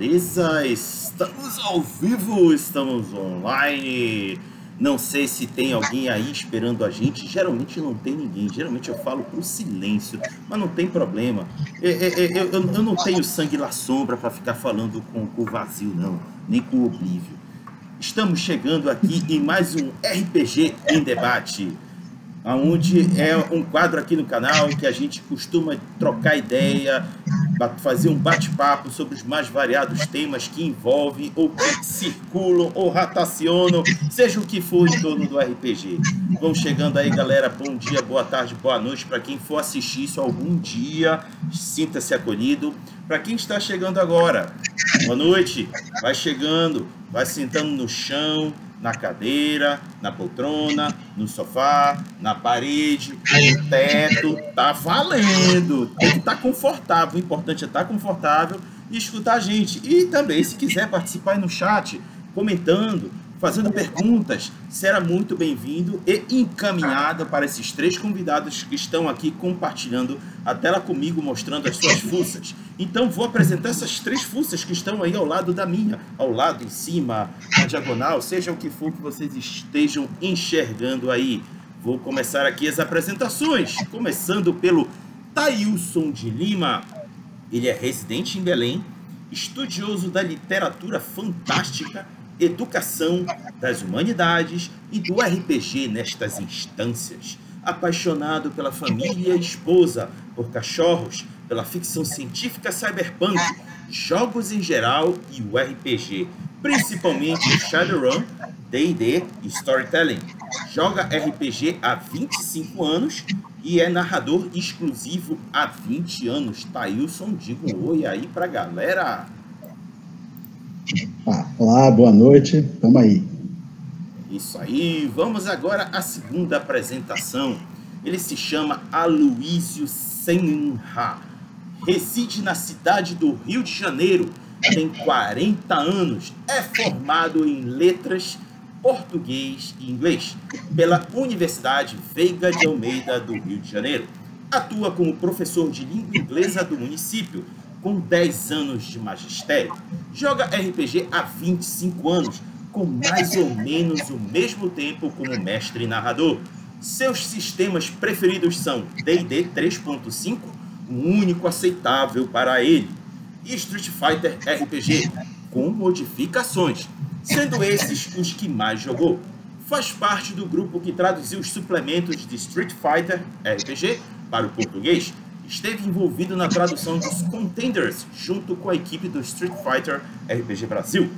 beleza? Estamos ao vivo, estamos online. Não sei se tem alguém aí esperando a gente. Geralmente não tem ninguém. Geralmente eu falo pro silêncio, mas não tem problema. Eu, eu, eu, eu não tenho sangue na sombra para ficar falando com, com o vazio, não. Nem com o oblívio. Estamos chegando aqui em mais um RPG em debate onde é um quadro aqui no canal que a gente costuma trocar ideia, fazer um bate-papo sobre os mais variados temas que envolvem ou que circulam ou ratacionam, seja o que for em torno do RPG. Vão chegando aí, galera. Bom dia, boa tarde, boa noite para quem for assistir isso algum dia. Sinta-se acolhido. Para quem está chegando agora, boa noite. Vai chegando, vai sentando no chão, na cadeira, na poltrona, no sofá, na parede, no teto. Tá valendo. Tem que estar tá confortável. O importante é estar tá confortável e escutar a gente. E também, se quiser participar no chat, comentando, fazendo perguntas, será muito bem-vindo e encaminhada para esses três convidados que estão aqui compartilhando a tela comigo, mostrando as suas fuças. Então vou apresentar essas três fuças que estão aí ao lado da minha, ao lado, em cima, na diagonal, seja o que for que vocês estejam enxergando aí. Vou começar aqui as apresentações, começando pelo Tailson de Lima. Ele é residente em Belém, estudioso da literatura fantástica educação, das humanidades e do RPG nestas instâncias. Apaixonado pela família e esposa, por cachorros, pela ficção científica cyberpunk, jogos em geral e o RPG, principalmente Shadowrun, D&D e Storytelling. Joga RPG há 25 anos e é narrador exclusivo há 20 anos. Tailson, diga um oi aí pra galera. Ah, olá, boa noite, vamos aí. Isso aí, vamos agora à segunda apresentação. Ele se chama Aloísio Senha, reside na cidade do Rio de Janeiro, tem 40 anos, é formado em letras, português e inglês pela Universidade Veiga de Almeida do Rio de Janeiro. Atua como professor de língua inglesa do município com 10 anos de magistério. Joga RPG há 25 anos, com mais ou menos o mesmo tempo como mestre e narrador. Seus sistemas preferidos são D&D 3.5, o único aceitável para ele, e Street Fighter RPG, com modificações, sendo esses os que mais jogou. Faz parte do grupo que traduziu os suplementos de Street Fighter RPG para o português esteve envolvido na tradução dos Contenders junto com a equipe do Street Fighter RPG Brasil.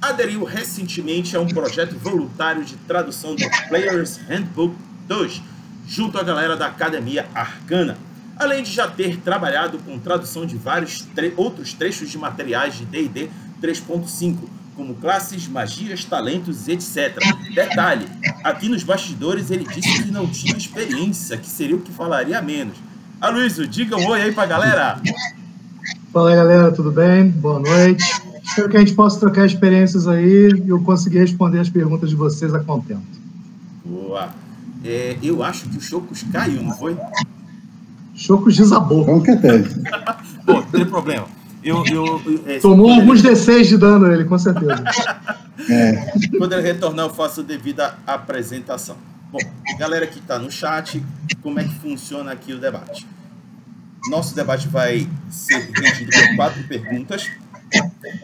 Aderiu recentemente a um projeto voluntário de tradução do Player's Handbook 2, junto à galera da Academia Arcana, além de já ter trabalhado com tradução de vários tre outros trechos de materiais de D&D 3.5, como classes, magias, talentos, etc. Detalhe, aqui nos bastidores ele disse que não tinha experiência, que seria o que falaria menos Aloysio, diga um oi aí pra galera. Fala aí, galera, tudo bem? Boa noite. Espero que a gente possa trocar experiências aí e eu conseguir responder as perguntas de vocês a contento. Boa. É, eu acho que o Chocos caiu, não foi? Chocos desabou. Com certeza. Pô, não tem problema. Eu, eu, é, Tomou alguns ele... D6 de dano ele, com certeza. é. Quando ele retornar, eu faço devida apresentação. Bom, galera que está no chat, como é que funciona aqui o debate? Nosso debate vai ser dividido por quatro perguntas,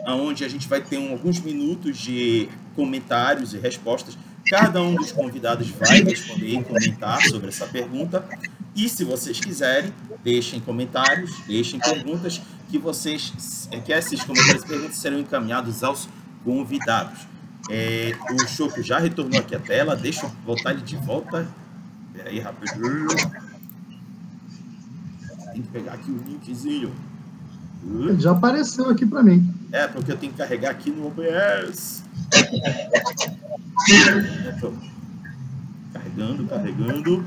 onde a gente vai ter alguns minutos de comentários e respostas. Cada um dos convidados vai responder e comentar sobre essa pergunta. E se vocês quiserem, deixem comentários, deixem perguntas que vocês é, que esses comentários e perguntas serão encaminhados aos convidados. É, o Choco já retornou aqui a tela, deixa eu botar ele de volta. Peraí, rapidinho. Tem que pegar aqui o linkzinho. Ele já apareceu aqui para mim. É, porque eu tenho que carregar aqui no OBS. Carregando, carregando.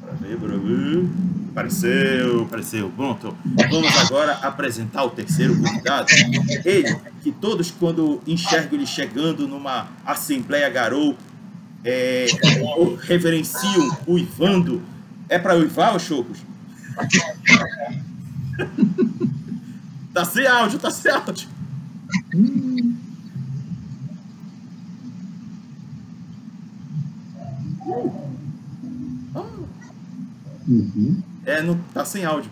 Para ver, para ver. Apareceu, apareceu. Pronto. Vamos agora apresentar o terceiro convidado. Ele, que todos, quando enxergam ele chegando numa Assembleia Garou, é, reverenciam uivando. É para uivar, os chocos? Tá sem áudio, tá sem áudio. Uhum. É, não, tá sem áudio.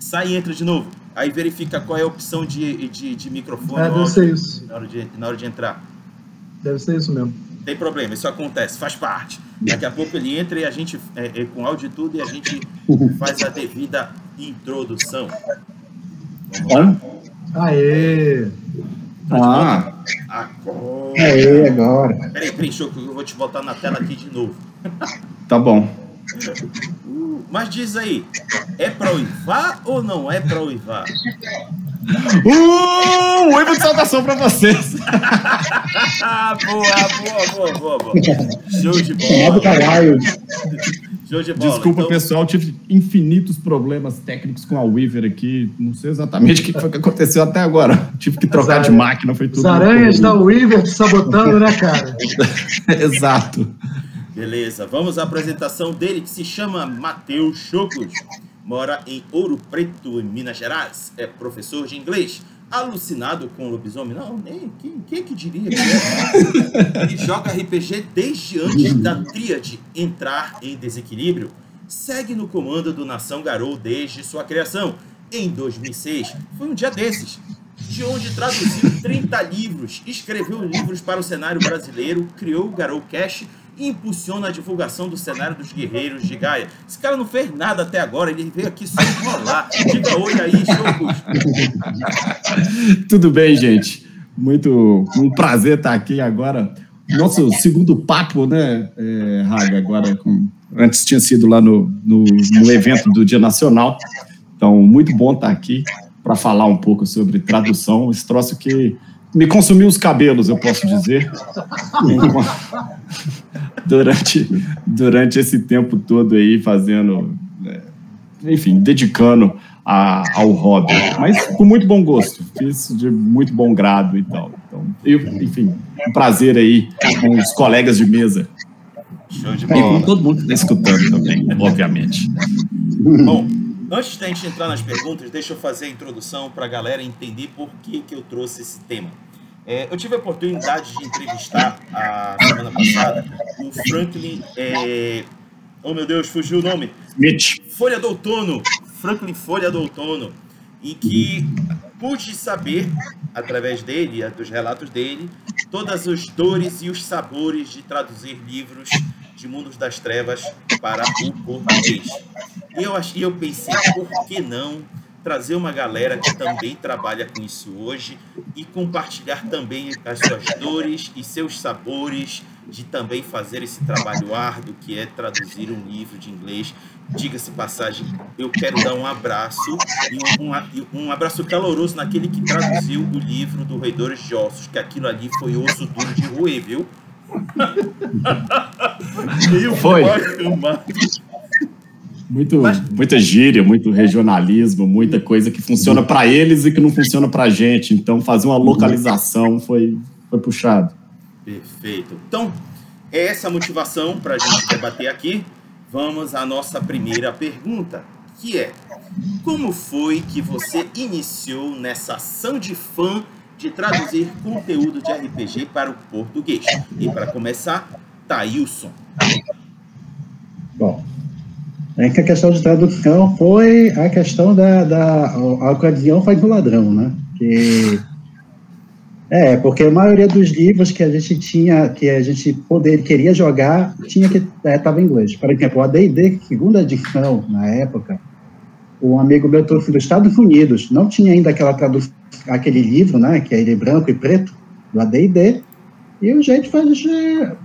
Sai e entra de novo. Aí verifica qual é a opção de, de, de microfone. É, deve ser isso. Na hora, de, na hora de entrar. Deve ser isso mesmo. Tem problema, isso acontece, faz parte. Daqui a pouco ele entra e a gente, é, é, com áudio e tudo, e a gente faz a devida introdução. Hã? Aê! Ah, Agora. aê, agora. Peraí, peraí, Choco, eu vou te botar na tela aqui de novo. Tá bom. Uh, mas diz aí, é pra uivar ou não é pra uivar? Uh, um de saudação pra vocês. Boa, boa, boa, boa, boa. Show de bola. caralho. Show de bola. Desculpa, Então, pessoal, tive infinitos problemas técnicos com a Weaver aqui. Não sei exatamente o que foi que aconteceu até agora. Tive que trocar de máquina, foi tudo. Os aranhas da Weaver te sabotando, né, cara? Exato. Beleza, vamos à apresentação dele que se chama Matheus Chocos. Mora em Ouro Preto, em Minas Gerais. É professor de inglês. Alucinado com lobisomem? Não, nem. Quem, quem que diria que é? Ele joga RPG desde antes da tríade entrar em desequilíbrio. Segue no comando do Nação Garou desde sua criação. Em 2006, foi um dia desses, de onde traduziu 30 livros, escreveu livros para o cenário brasileiro, criou o Garou Cash impulsiona a divulgação do cenário dos guerreiros de Gaia. Esse cara não fez nada até agora, ele veio aqui só enrolar. Diga oi aí, Chocos. Tudo bem, gente? Muito um prazer estar aqui agora. Nosso segundo papo, né, é, Raga? Agora, com- antes tinha sido lá no, no, no evento do Dia Nacional. Então, muito bom estar aqui para falar um pouco sobre tradução. Esse troço que me consumiu os cabelos, eu posso dizer. durante, durante esse tempo todo aí, fazendo, né, enfim, dedicando a- ao hobby, mas com muito bom gosto, fiz de muito bom grado e tal. Então, eu, enfim, um prazer aí com os colegas de mesa Show de e com bola. todo mundo que está escutando também, obviamente. Bom, antes da gente entrar nas perguntas, deixa eu fazer a introdução para a galera entender por que, que eu trouxe esse tema. É, eu tive a oportunidade de entrevistar a semana passada o Franklin. é, oh meu Deus, fugiu o nome. Smith, Folha do Outono, Franklin Folha do Outono, em que pude saber, através dele, dos relatos dele, todas as dores e os sabores de traduzir livros de Mundos das Trevas para o português. E eu, ach- e eu pensei, por que não trazer uma galera que também trabalha com isso hoje e compartilhar também as suas dores e seus sabores de também fazer esse trabalho árduo que é traduzir um livro de inglês. Diga-se passagem, eu quero dar um abraço e um, um, um abraço caloroso naquele que traduziu o livro do Roedores de Ossos, que aquilo ali foi osso duro de roer, viu? Foi. muito, Mas- muita gíria, muito regionalismo, muita coisa que funciona para eles e que não funciona para a gente. Então, fazer uma localização foi, foi puxado. Perfeito. Então, é essa a motivação para a gente debater aqui. Vamos à nossa primeira pergunta, que é: como foi que você iniciou nessa ação de fã de traduzir conteúdo de RPG para o português? E para começar, Thailson. Bom, é que a questão de tradução foi a questão da, da a ocasião faz o ladrão, né? Que é porque a maioria dos livros que a gente tinha, que a gente poder queria jogar, tinha que estava em inglês. Por exemplo, a D&D segunda edição na época, um amigo meu trouxe dos Estados Unidos, não tinha ainda aquela tradução, aquele livro, né? Que é ele branco e preto do AD&D, e o jeito foi é,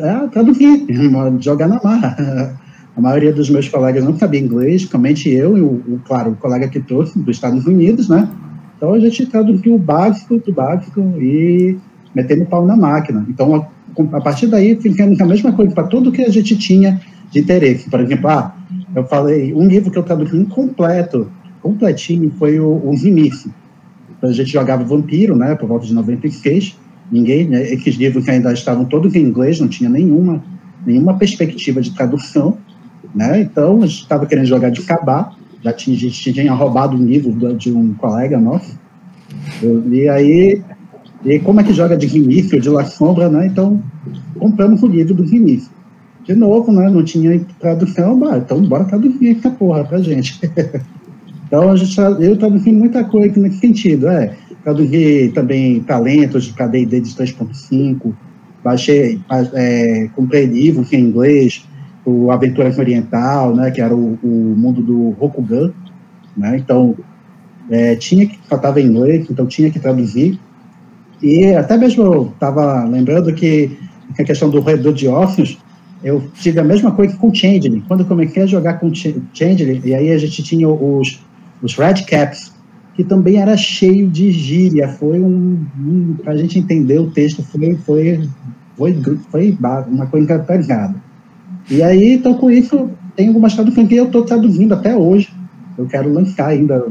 é, traduzir, jogar na marra. A maioria dos meus colegas não sabia inglês, somente eu e, o, o, claro, o colega que trouxe dos Estados Unidos, né? Então a gente traduziu o básico do básico e metendo pau na máquina. Então, a, a partir daí, ficamos a mesma coisa para tudo que a gente tinha de interesse. Por exemplo, ah, eu falei, um livro que eu traduzi incompleto, completinho, foi o, o Vinice. Então, a gente jogava Vampiro, né, por volta de 96. Ninguém, né, esses livros ainda estavam todos em inglês, não tinha nenhuma, nenhuma perspectiva de tradução. Né? Então, a gente estava querendo jogar de cabá. já tinha, a gente tinha roubado um livro de um colega nosso. e aí, e como é que joga de Vinícius, de La Sombra, né? Então, compramos o livro do Vinícius. De novo, né? Não tinha tradução, então bora traduzir essa porra pra gente. então, a gente, eu traduzi muita coisa nesse sentido, é. Traduzi também talentos para D&D de 3.5, baixei, é, comprei livros em inglês, o Aventura Oriental, né, que era o, o mundo do Rokugan, né, então é, tinha que, em inglês, então tinha que traduzir, e até mesmo eu estava lembrando que a questão do redor de Orpheus, eu tive a mesma coisa com o Changeling, quando eu comecei a jogar com o Changeling, e aí a gente tinha os, os Red Caps, que também era cheio de gíria, foi um, um a gente entender o texto, foi, foi, foi, foi uma coisa pesada. E aí, então, com isso, tem algumas traduções que eu estou traduzindo até hoje. Eu quero lançar ainda.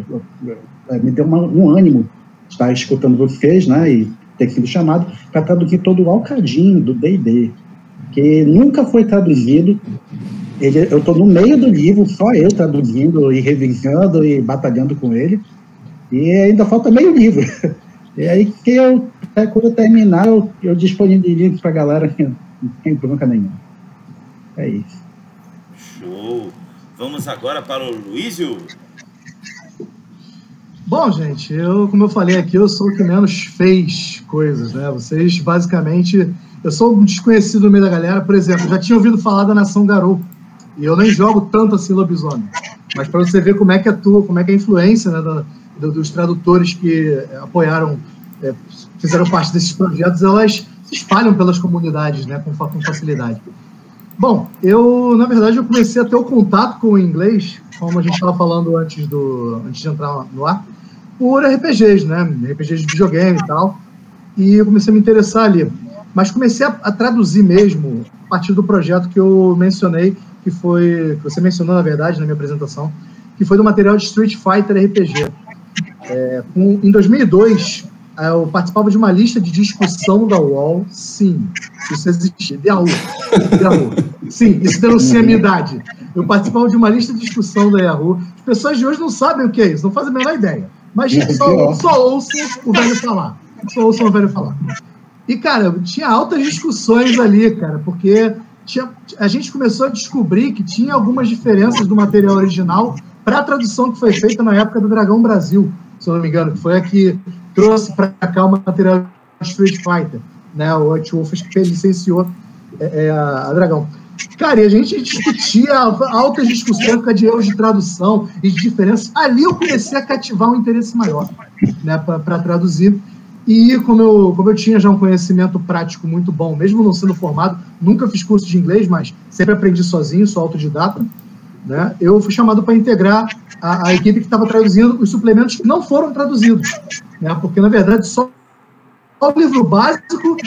Me deu uma, um ânimo estar escutando vocês, né? E ter sido chamado para traduzir todo o Alcadinho do D&D, que nunca foi traduzido. Ele, eu estou no meio do livro, só eu traduzindo e revisando e batalhando com ele. E ainda falta meio livro. E aí, que eu, quando eu terminar, eu, eu disponibilizo para a galera sem bronca nenhuma. É isso. Show! Vamos agora para o Luísio. Bom, gente, eu, como eu falei aqui, eu sou o que menos fez coisas, né? Vocês, basicamente, eu sou um desconhecido no meio da galera. Por exemplo, já tinha ouvido falar da Nação Garou. E eu nem jogo tanto assim lobisomem. Mas para você ver como é que atua, como é que é a influência né, do, dos tradutores que apoiaram, é, fizeram parte desses projetos, elas se espalham pelas comunidades né, com, com facilidade. Bom, eu, na verdade, eu comecei a ter o contato com o inglês, como a gente estava falando antes, do, antes de entrar no ar, por RPGs, né? RPGs de videogame e tal. E eu comecei a me interessar ali. Mas comecei a, a traduzir mesmo a partir do projeto que eu mencionei, que foi. que você mencionou, na verdade, na minha apresentação, que foi do material de Street Fighter RPG. É, com, em 2002, é, eu participava de uma lista de discussão da UOL. Sim, isso existia. De Yahoo. De Yahoo. Sim, isso denuncia a minha idade. Eu participava de uma lista de discussão da Yahoo. As pessoas de hoje não sabem o que é isso, não fazem a menor ideia. Mas só, só ouçam o velho falar. Só ouçam o velho falar. E, cara, tinha altas discussões ali, cara, porque tinha, a gente começou a descobrir que tinha algumas diferenças do material original para a tradução que foi feita na época do Dragão Brasil, se eu não me engano, que foi a que trouxe para cá o material de Street Fighter, né? O White Wolf que licenciou é, é, a Dragão. Cara, e a gente discutia altas discussões de erros de tradução e de diferenças. Ali eu comecei a cativar um interesse maior né, para traduzir. E como eu, como eu tinha já um conhecimento prático muito bom, mesmo não sendo formado, nunca fiz curso de inglês, mas sempre aprendi sozinho, sou autodidata, né, eu fui chamado para integrar a, a, equipe que estava traduzindo os suplementos que não foram traduzidos. Né, porque, na verdade, só o livro básico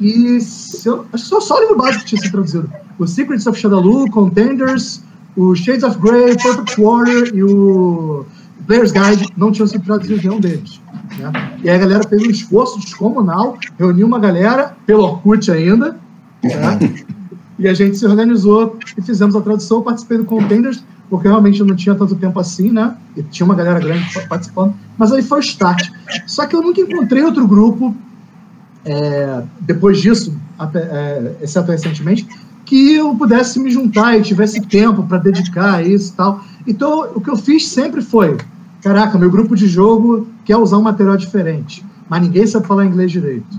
e acho que só, só o livro básico tinha sido traduzido. O Secrets of Shadaloo, Contenders, o Shades of Grey, Perfect Warrior e o Player's Guide não tinham sido traduzidos nenhum deles. Né? E aí a galera fez um esforço descomunal, reuniu uma galera, pelo Orkut ainda, né? e a gente se organizou e fizemos a tradução. Eu participei do Contenders, porque realmente eu não tinha tanto tempo assim, né? E tinha uma galera grande participando, mas aí foi o start. Só que eu nunca encontrei outro grupo é, depois disso, até, é, exceto recentemente, que eu pudesse me juntar e tivesse tempo para dedicar a isso e tal. Então, o que eu fiz sempre foi: caraca, meu grupo de jogo quer usar um material diferente, mas ninguém sabe falar inglês direito.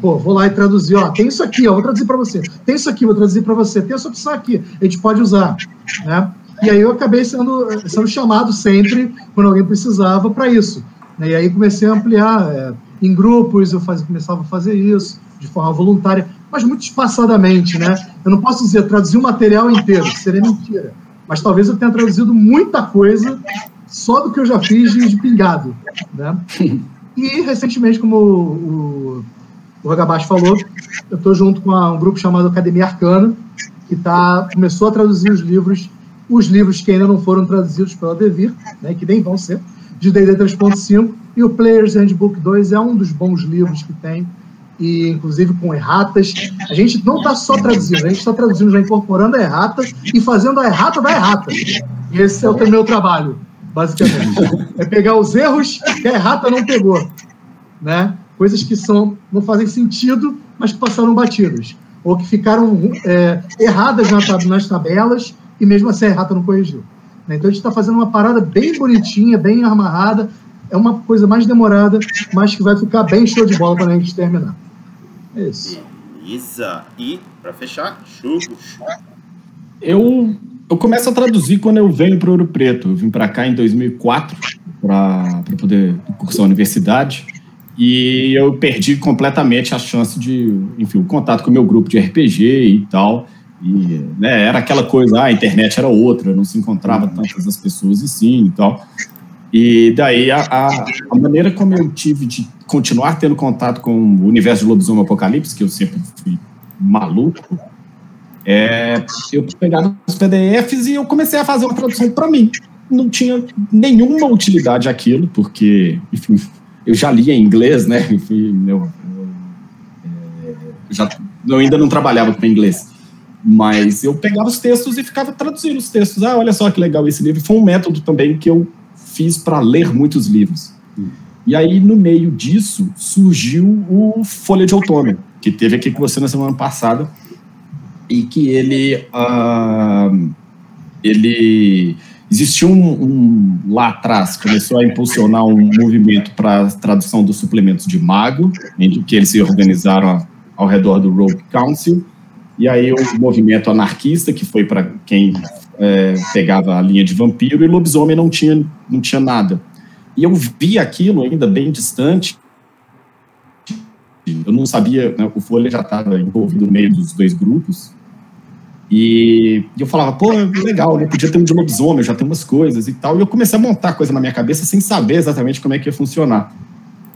Pô, vou lá e traduzir, ó, tem isso aqui, ó, vou traduzir para você. Tem isso aqui, vou traduzir para você. Tem essa opção aqui, a gente pode usar, né? E aí eu acabei sendo, sendo chamado sempre, quando alguém precisava, para isso. Né? E aí comecei a ampliar. É, em grupos, eu faz, começava a fazer isso de forma voluntária, mas muito espaçadamente, né? Eu não posso dizer traduzir o material inteiro, seria mentira. Mas talvez eu tenha traduzido muita coisa só do que eu já fiz de, pingado, né? E recentemente, como o, o, o falou, eu estou junto com a, um grupo chamado Academia Arcana, que tá, começou a traduzir os livros, os livros que ainda não foram traduzidos pela Devir, né, que nem vão ser, de D&D 3.5, e o Players Handbook 2 é um dos bons livros que tem, e inclusive com erratas. A gente não está só traduzindo, a gente está traduzindo, já incorporando a errata e fazendo a errata da errata. E esse é o meu trabalho. Basicamente. é pegar os erros que a errata não pegou, né? Coisas que são, não fazem sentido, mas que passaram batidas. Ou que ficaram é, erradas nas tabelas e mesmo assim a errata não corrigiu. Né? Então a gente está fazendo uma parada bem bonitinha, bem amarrada. É uma coisa mais demorada, mas que vai ficar bem show de bola quando a gente terminar. É isso. Beleza. E, para fechar, churros. Eu, eu começo a traduzir quando eu venho para Ouro Preto. Eu vim para cá em 2004 para poder cursar a universidade. E eu perdi completamente a chance de, enfim, o contato com o meu grupo de RPG e tal. E né, era aquela coisa, ah, a internet era outra, não se encontrava tantas as pessoas e sim e tal. E daí a, a, a, maneira como eu tive de continuar tendo contato com o universo de Lobisomem Apocalipse, que eu sempre fui maluco, é, eu pegava os PDFs e eu comecei a fazer uma tradução para mim. Não tinha nenhuma utilidade aquilo, porque, enfim, eu já lia em inglês, né? Enfim, eu, eu, é, já, eu ainda não trabalhava com inglês. Mas eu pegava os textos e ficava traduzindo os textos. Ah, olha só que legal esse livro. Foi um método também que eu fiz para ler muitos livros. E aí, no meio disso, surgiu o Folha de Outono, que teve aqui com você na semana passada, e que ele. Uh, ele existiu um, um, lá atrás, começou a impulsionar um movimento para a tradução dos suplementos de Mago, em que eles se organizaram ao redor do Rogue Council, e aí o movimento anarquista, que foi para quem é, pegava a linha de vampiro, e lobisomem não tinha, não tinha nada. E eu vi aquilo ainda bem distante. Eu não sabia, né, o Folha já estava envolvido no meio dos dois grupos. E eu falava, pô, legal, né? Podia ter um de lobisomem, já tenho umas coisas e tal. E eu comecei a montar coisa na minha cabeça sem saber exatamente como é que ia funcionar.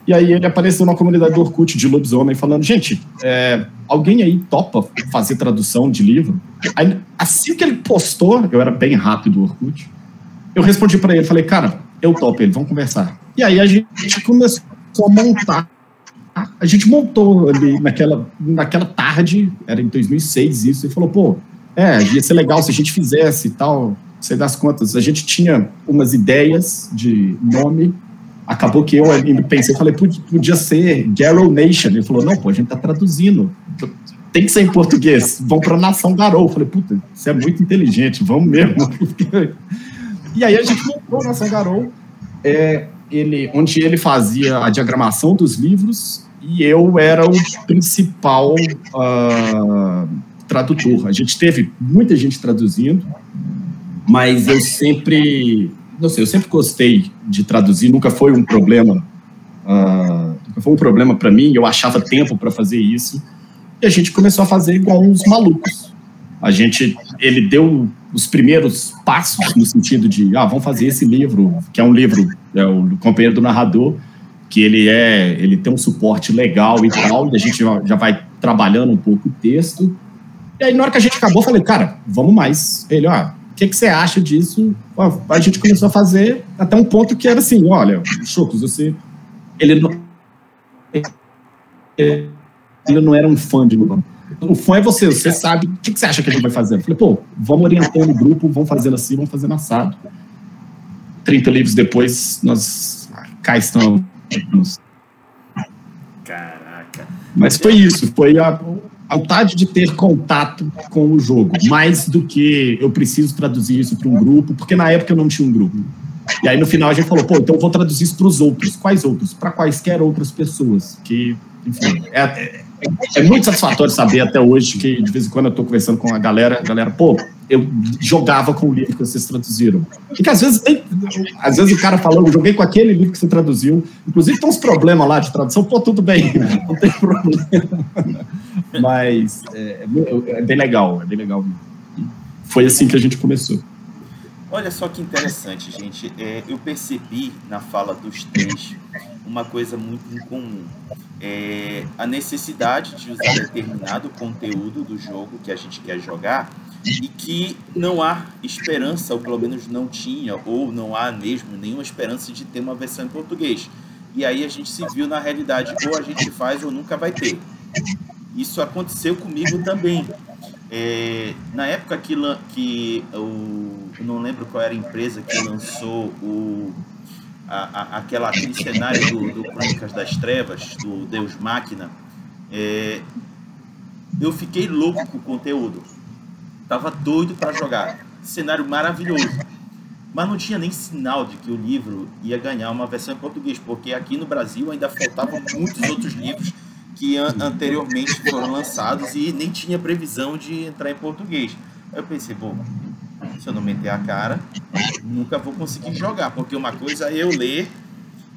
E aí ele apareceu na comunidade do Orkut de lobisomem falando, gente, é, alguém aí topa fazer tradução de livro? Aí, assim que ele postou, eu era bem rápido do Orkut, eu respondi para ele, falei, cara, eu topo ele, vamos conversar. E aí a gente começou a montar. A gente montou ali naquela, naquela tarde, era em 2006 isso, e falou, pô, é, ia ser legal se a gente fizesse e tal, você das contas. A gente tinha umas ideias de nome, acabou que eu pensei, falei, podia ser Garrow Nation. Ele falou, não, pô, a gente tá traduzindo. Tem que ser em português. Vão para Nação Garou. falei, puta, você é muito inteligente, vamos mesmo. e aí a gente montou Nação Garou, é, ele, onde ele fazia a diagramação dos livros e eu era o principal uh, tradutor. A gente teve muita gente traduzindo, mas eu sempre não sei, eu sempre gostei de traduzir, nunca foi um problema, uh, nunca foi um problema para mim, eu achava tempo para fazer isso, e a gente começou a fazer igual uns malucos. A gente, ele deu os primeiros passos no sentido de, ah, vamos fazer esse livro, que é um livro, é o companheiro do narrador, que ele é, ele tem um suporte legal e tal, e a gente já, vai trabalhando um pouco o texto. E aí, na hora que a gente acabou, eu falei, cara, vamos mais. Ele, ah, que, que você acha disso? A gente começou a fazer até um ponto que era assim, olha, Chocos, você... Ele não, ele não era um fã de Lula. O fã é você, você sabe o que, que você acha que a gente vai fazer. Eu falei, pô, vamos orientando o grupo, vamos fazendo assim, vamos fazendo assado. 30 livros depois, nós cá estamos. Caraca. Mas foi isso, foi a, a vontade de ter contato com o jogo, mais do que eu preciso traduzir isso para um grupo, porque na época eu não tinha um grupo. E aí no final a gente falou, pô, então eu vou traduzir isso para os outros. Quais outros? Para quaisquer outras pessoas. Que, enfim, é, é, é, muito satisfatório saber até hoje que de vez em quando eu estou conversando com a galera, a galera, pô, eu jogava com o livro que vocês traduziram. E que às vezes tem, às vezes o cara falou, eu joguei com aquele livro que você traduziu. Inclusive tem uns problemas lá de tradução, pô, tudo bem, não tem problema. Mas é, é, é bem legal, é bem legal. Foi assim que a gente começou. Olha só que interessante, gente. É, eu percebi na fala dos três uma coisa muito incomum. É a necessidade de usar determinado conteúdo do jogo que a gente quer jogar e que não há esperança, ou pelo menos não tinha, ou não há mesmo nenhuma esperança de ter uma versão em português. E aí a gente se viu na realidade, ou a gente faz ou nunca vai ter. Isso aconteceu comigo também. É, na época que, que o, eu não lembro qual era a empresa que lançou o, a, a, aquela, aquele cenário do, do Crônicas das Trevas, do Deus Máquina, é, eu fiquei louco com o conteúdo. Tava doido para jogar. Cenário maravilhoso. Mas não tinha nem sinal de que o livro ia ganhar uma versão em português, porque aqui no Brasil ainda faltavam muitos outros livros que an anteriormente foram lançados e nem tinha previsão de entrar em português. Eu pensei, bom, se eu não meter a cara, nunca vou conseguir jogar, porque uma coisa é eu ler,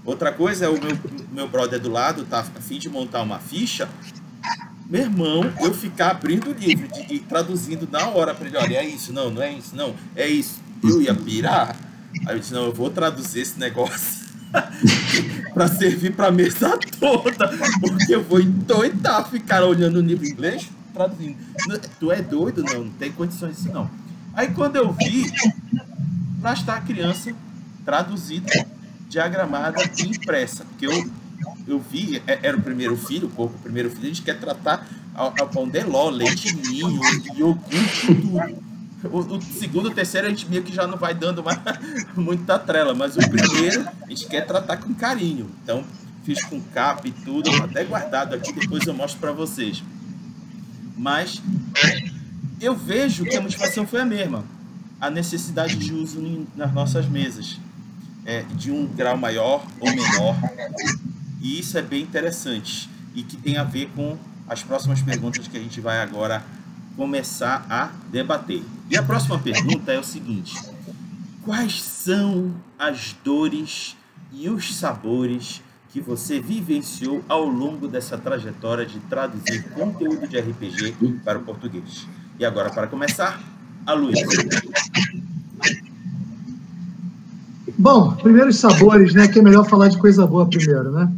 outra coisa é o meu, meu brother do lado tá a fim de montar uma ficha, meu irmão, eu ficar abrindo o livro e traduzindo na hora para ele, olha, é isso, não, não é isso, não, é isso. Eu ia pirar. Aí eu disse, não, eu vou traduzir esse negócio para servir para mesa toda, porque eu vou endoidar ficar olhando o livro em inglês traduzindo. Tu é doido? Não, não tem condições disso não. Aí quando eu vi, lá está a criança traduzida, diagramada e impressa, porque eu eu vi, é, era o primeiro filho, o primeiro filho, a gente quer tratar ao, pão de ló, leite ninho, iogurte, tudo. O, o, segundo, o terceiro, a gente meio que já não vai dando mais, muita trela, mas o primeiro a gente quer tratar com carinho. Então, fiz com capa e tudo, até guardado aqui, depois eu mostro para vocês. Mas eu vejo que a motivação foi a mesma. A necessidade de uso nas nossas mesas. É, de um grau maior ou menor. E isso é bem interessante. E que tem a ver com as próximas perguntas que a gente vai agora começar a debater. E a próxima pergunta é o seguinte: quais são as dores e os sabores que você vivenciou ao longo dessa trajetória de traduzir conteúdo de RPG para o português? E agora, para começar, a Luísa. Bom, primeiro os sabores, né? Que é melhor falar de coisa boa primeiro, né?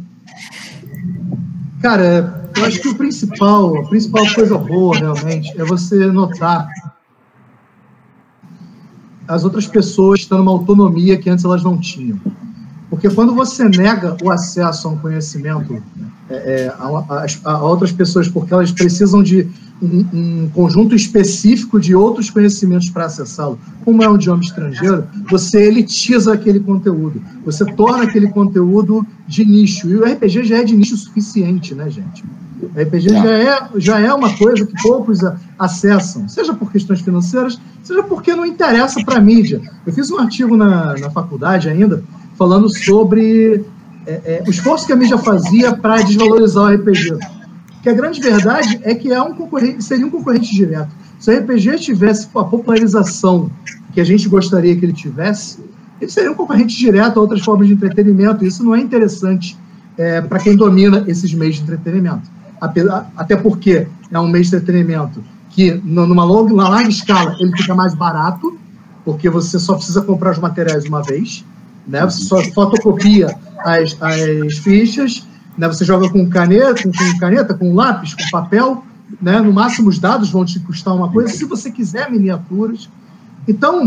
Cara, eu acho que o principal, a principal coisa boa realmente é você notar as outras pessoas estando uma autonomia que antes elas não tinham. Porque quando você nega o acesso a um conhecimento é, é a, a, a, outras pessoas, porque elas precisam de um, um conjunto específico de outros conhecimentos para acessá-lo, como é um idioma estrangeiro, você elitiza aquele conteúdo, você torna aquele conteúdo de nicho. E o RPG já é de nicho suficiente, né, gente? O RPG já é, já é uma coisa que poucos acessam, seja por questões financeiras, seja porque não interessa para a mídia. Eu fiz um artigo na, na faculdade ainda, falando sobre é, é, o esforço que a mídia fazia para desvalorizar o RPG. Que a grande verdade é que é um concorrente, seria um concorrente direto. Se o RPG tivesse a popularização que a gente gostaria que ele tivesse, ele seria um concorrente direto a outras formas de entretenimento. Isso não é interessante é, para quem domina esses meios de entretenimento até porque é um meio de entretenimento que, numa longa, numa larga escala, ele fica mais barato, porque você só precisa comprar os materiais uma vez, né? Você só fotocopia as, as fichas, né? Você joga com caneta, com, caneta, com lápis, com papel, né? No máximo os dados vão te custar uma coisa. Se você quiser miniaturas, então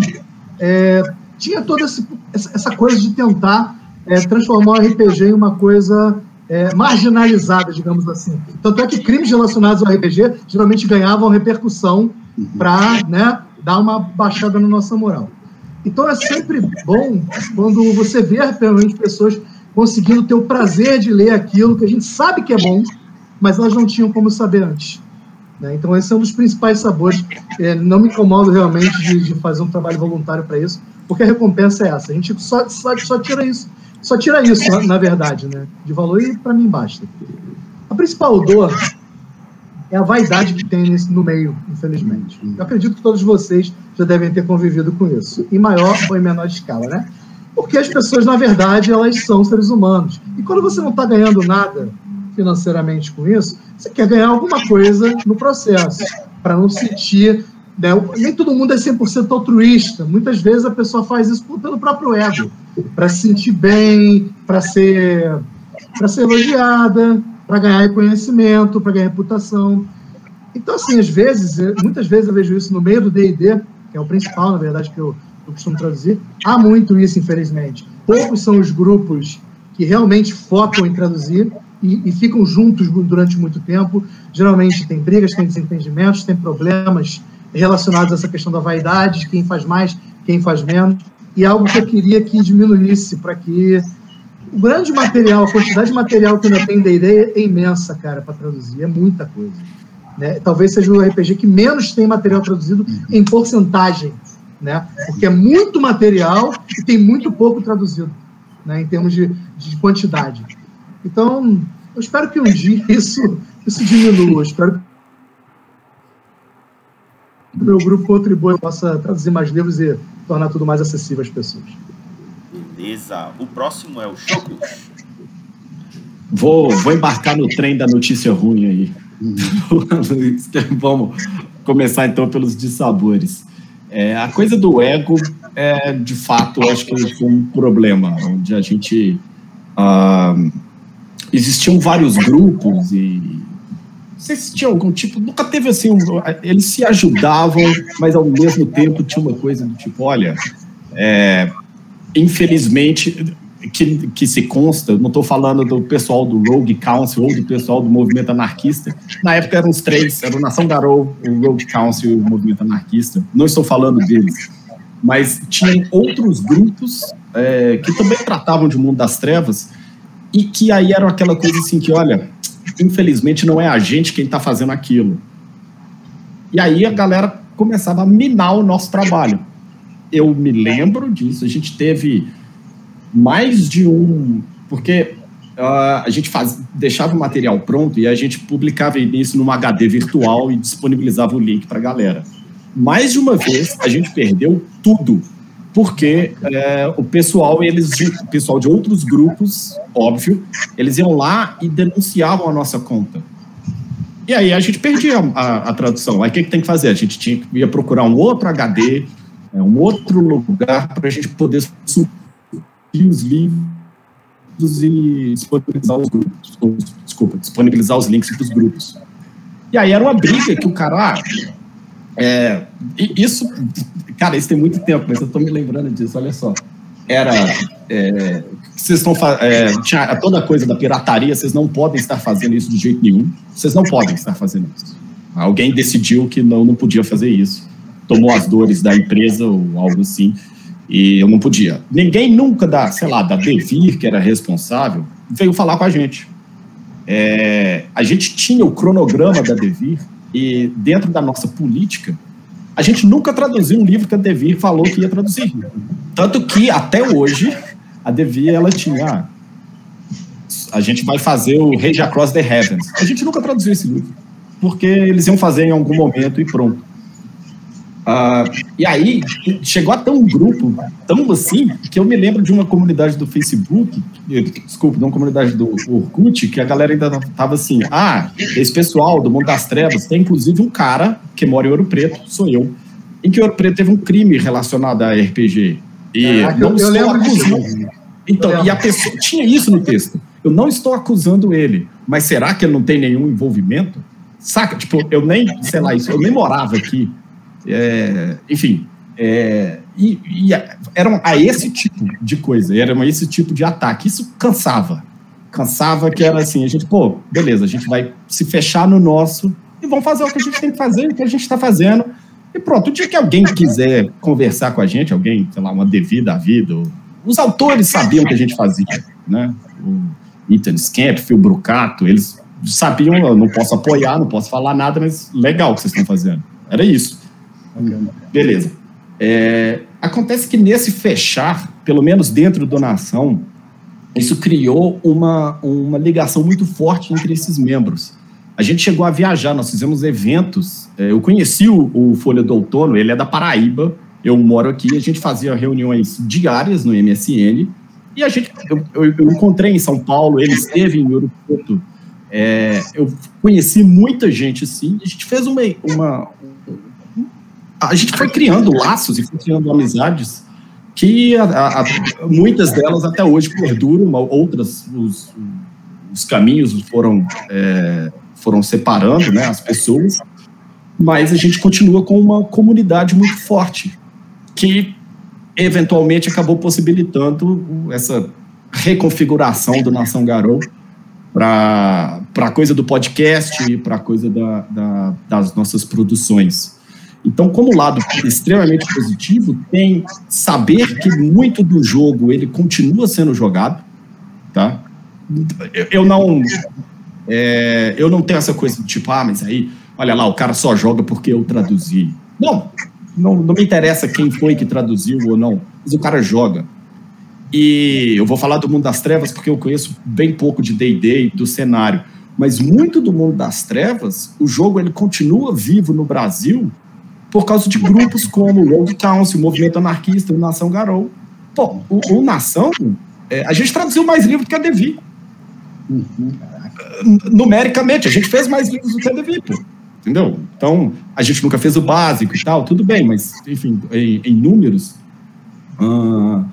é, tinha toda essa coisa de tentar é, transformar o RPG em uma coisa é, marginalizada, digamos assim. Tanto é que crimes relacionados ao RPG geralmente ganhavam repercussão para né, dar uma baixada na nossa moral. Então é sempre bom quando você vê realmente pessoas conseguindo ter o prazer de ler aquilo que a gente sabe que é bom, mas elas não tinham como saber antes. Né? Então esse é um dos principais sabores. É, não me incomodo realmente de, de fazer um trabalho voluntário para isso, porque a recompensa é essa. A gente só, só, só tira isso só tira isso, na verdade, né? De valor e para mim basta. A principal dor é a vaidade que tem nesse, no meio, infelizmente. Eu acredito que todos vocês já devem ter convivido com isso, em maior ou em menor escala, né? Porque as pessoas, na verdade, elas são seres humanos. E quando você não está ganhando nada financeiramente com isso, você quer ganhar alguma coisa no processo, para não sentir. Né? Nem todo mundo é 100% altruísta. Muitas vezes a pessoa faz isso pelo próprio ego para se sentir bem, para ser, para ser elogiada, para ganhar reconhecimento, para ganhar reputação. Então, assim, às vezes, muitas vezes eu vejo isso no meio do D&D, que é o principal, na verdade, que eu, eu costumo traduzir. Há muito isso, infelizmente. Poucos são os grupos que realmente focam em traduzir e, e, ficam juntos durante muito tempo. Geralmente tem brigas, tem desentendimentos, tem problemas relacionados a essa questão da vaidade, quem faz mais, quem faz menos. E algo que eu queria que diminuísse para que o grande material, a quantidade de material que ainda tem D&D é imensa, cara, para traduzir. É muita coisa. Né? Talvez seja o RPG que menos tem material traduzido em porcentagem, né? Porque é muito material e tem muito pouco traduzido, né? Em termos de, de quantidade. Então, eu espero que um dia isso, isso diminua. Eu espero que o meu grupo contribua e possa traduzir mais livros e tornar tudo mais acessível às pessoas. Beleza. O próximo é o Chocos. Vou, vou embarcar no trem da notícia ruim aí. Vamos começar então pelos dissabores. É, a coisa do ego é, de fato, acho que foi um problema, onde a gente. Ah, existiam vários grupos e. Não sei se tinha algum tipo. Nunca teve assim. Um, eles se ajudavam, mas ao mesmo tempo tinha uma coisa do tipo: olha, é, infelizmente, que, que se consta, não estou falando do pessoal do Rogue Council ou do pessoal do movimento anarquista. Na época eram os três, era o Nação Garou, o Rogue Council e o movimento anarquista. Não estou falando deles. Mas tinham outros grupos é, que também tratavam de mundo das trevas e que aí era aquela coisa assim que, olha, infelizmente não é a gente quem está fazendo aquilo. E aí a galera começava a minar o nosso trabalho. Eu me lembro disso, a gente teve mais de um. Porque uh, a gente faz, deixava o material pronto e a gente publicava isso num HD virtual e disponibilizava o link para a galera. Mais de uma vez a gente perdeu tudo, porque é, o pessoal, eles, o pessoal de outros grupos, óbvio, eles iam lá e denunciavam a nossa conta. E aí a gente perdia a, a tradução. Aí o que, que, tem que fazer? A gente tinha, ia procurar um outro HD, é, um outro lugar para a gente poder subir os livros e disponibilizar os grupos. Desculpa, disponibilizar os links para os grupos. E aí era uma briga que o cara. Ah, é, isso, cara, isso tem muito tempo, mas eu estou me lembrando disso, olha só. Era. É, vocês estão é, tinha toda coisa da pirataria, vocês não podem estar fazendo isso de jeito nenhum. Vocês não podem estar fazendo isso. Alguém decidiu que não, não podia fazer isso. Tomou as dores da empresa ou algo assim. E eu não podia. Ninguém nunca da, sei lá, da Devir, que era responsável, veio falar com a gente. É, a gente tinha o cronograma da Devir e dentro da nossa política, a gente nunca traduziu um livro que a Devir falou que ia traduzir. Tanto que até hoje a Devir ela tinha ah, a gente vai fazer o Rage Across the Heavens. A gente nunca traduziu esse livro, porque eles iam fazer em algum momento e pronto. Uh, e aí, chegou a ter um grupo tão assim, que eu me lembro de uma comunidade do Facebook, desculpa, de uma comunidade do Orkut, que a galera ainda tava assim, ah, esse pessoal do mundo das trevas, tem inclusive um cara que mora em Ouro Preto, sou eu, em que Ouro Preto teve um crime relacionado a RPG. E ah, não eu, estou eu acusando. Então, e a pessoa tinha isso no texto. Eu não estou acusando ele, mas será que ele não tem nenhum envolvimento? Saca? Tipo, eu nem, sei lá, isso, eu nem morava aqui. É, enfim, é, e, e eram a esse tipo de coisa, era esse tipo de ataque. Isso cansava. Cansava que era assim, a gente, pô, beleza, a gente vai se fechar no nosso e vamos fazer o que a gente tem que fazer, o que a gente está fazendo. E pronto, o dia que alguém quiser conversar com a gente, alguém, sei lá, uma devida a vida, os autores sabiam o que a gente fazia, né? O Ethan Scamp, Phil Brucato, eles sabiam, não posso apoiar, não posso falar nada, mas legal o que vocês estão fazendo. Era isso. Beleza. É, acontece que nesse fechar, pelo menos dentro do Nação, isso criou uma, uma ligação muito forte entre esses membros. A gente chegou a viajar, nós fizemos eventos. É, eu conheci o, o, Folha do Outono, ele é da Paraíba, eu moro aqui, a gente fazia reuniões diárias no MSN, e a gente, eu, eu, eu encontrei em São Paulo, ele esteve em Ouro Preto, é, eu conheci muita gente assim, a gente fez uma, uma, a gente foi criando laços e foi criando amizades que a, a, muitas delas até hoje perduram, outras os, os caminhos foram é, foram separando, né, as pessoas, mas a gente continua com uma comunidade muito forte que eventualmente acabou possibilitando essa reconfiguração do Nação Garou para a coisa do podcast e para a coisa da, da, das nossas produções. Então, como lado extremamente positivo, tem saber que muito do jogo ele continua sendo jogado, tá? Eu, não é, eu não tenho essa coisa do tipo, ah, mas aí, olha lá, o cara só joga porque eu traduzi. Não, não, não me interessa quem foi que traduziu ou não, mas o cara joga. E eu vou falar do mundo das trevas porque eu conheço bem pouco de D&D e do cenário, mas muito do mundo das trevas, o jogo ele continua vivo no Brasil por causa de grupos como o Rogue Council, o Movimento Anarquista, o Nação Garou. Pô, o, o Nação, é, a gente traduziu mais livros do que a Devi. Uhum. Numericamente, a gente fez mais livros do que a Devi, pô. Entendeu? Então, a gente nunca fez o básico e tal, tudo bem, mas, enfim, em, em números, uh,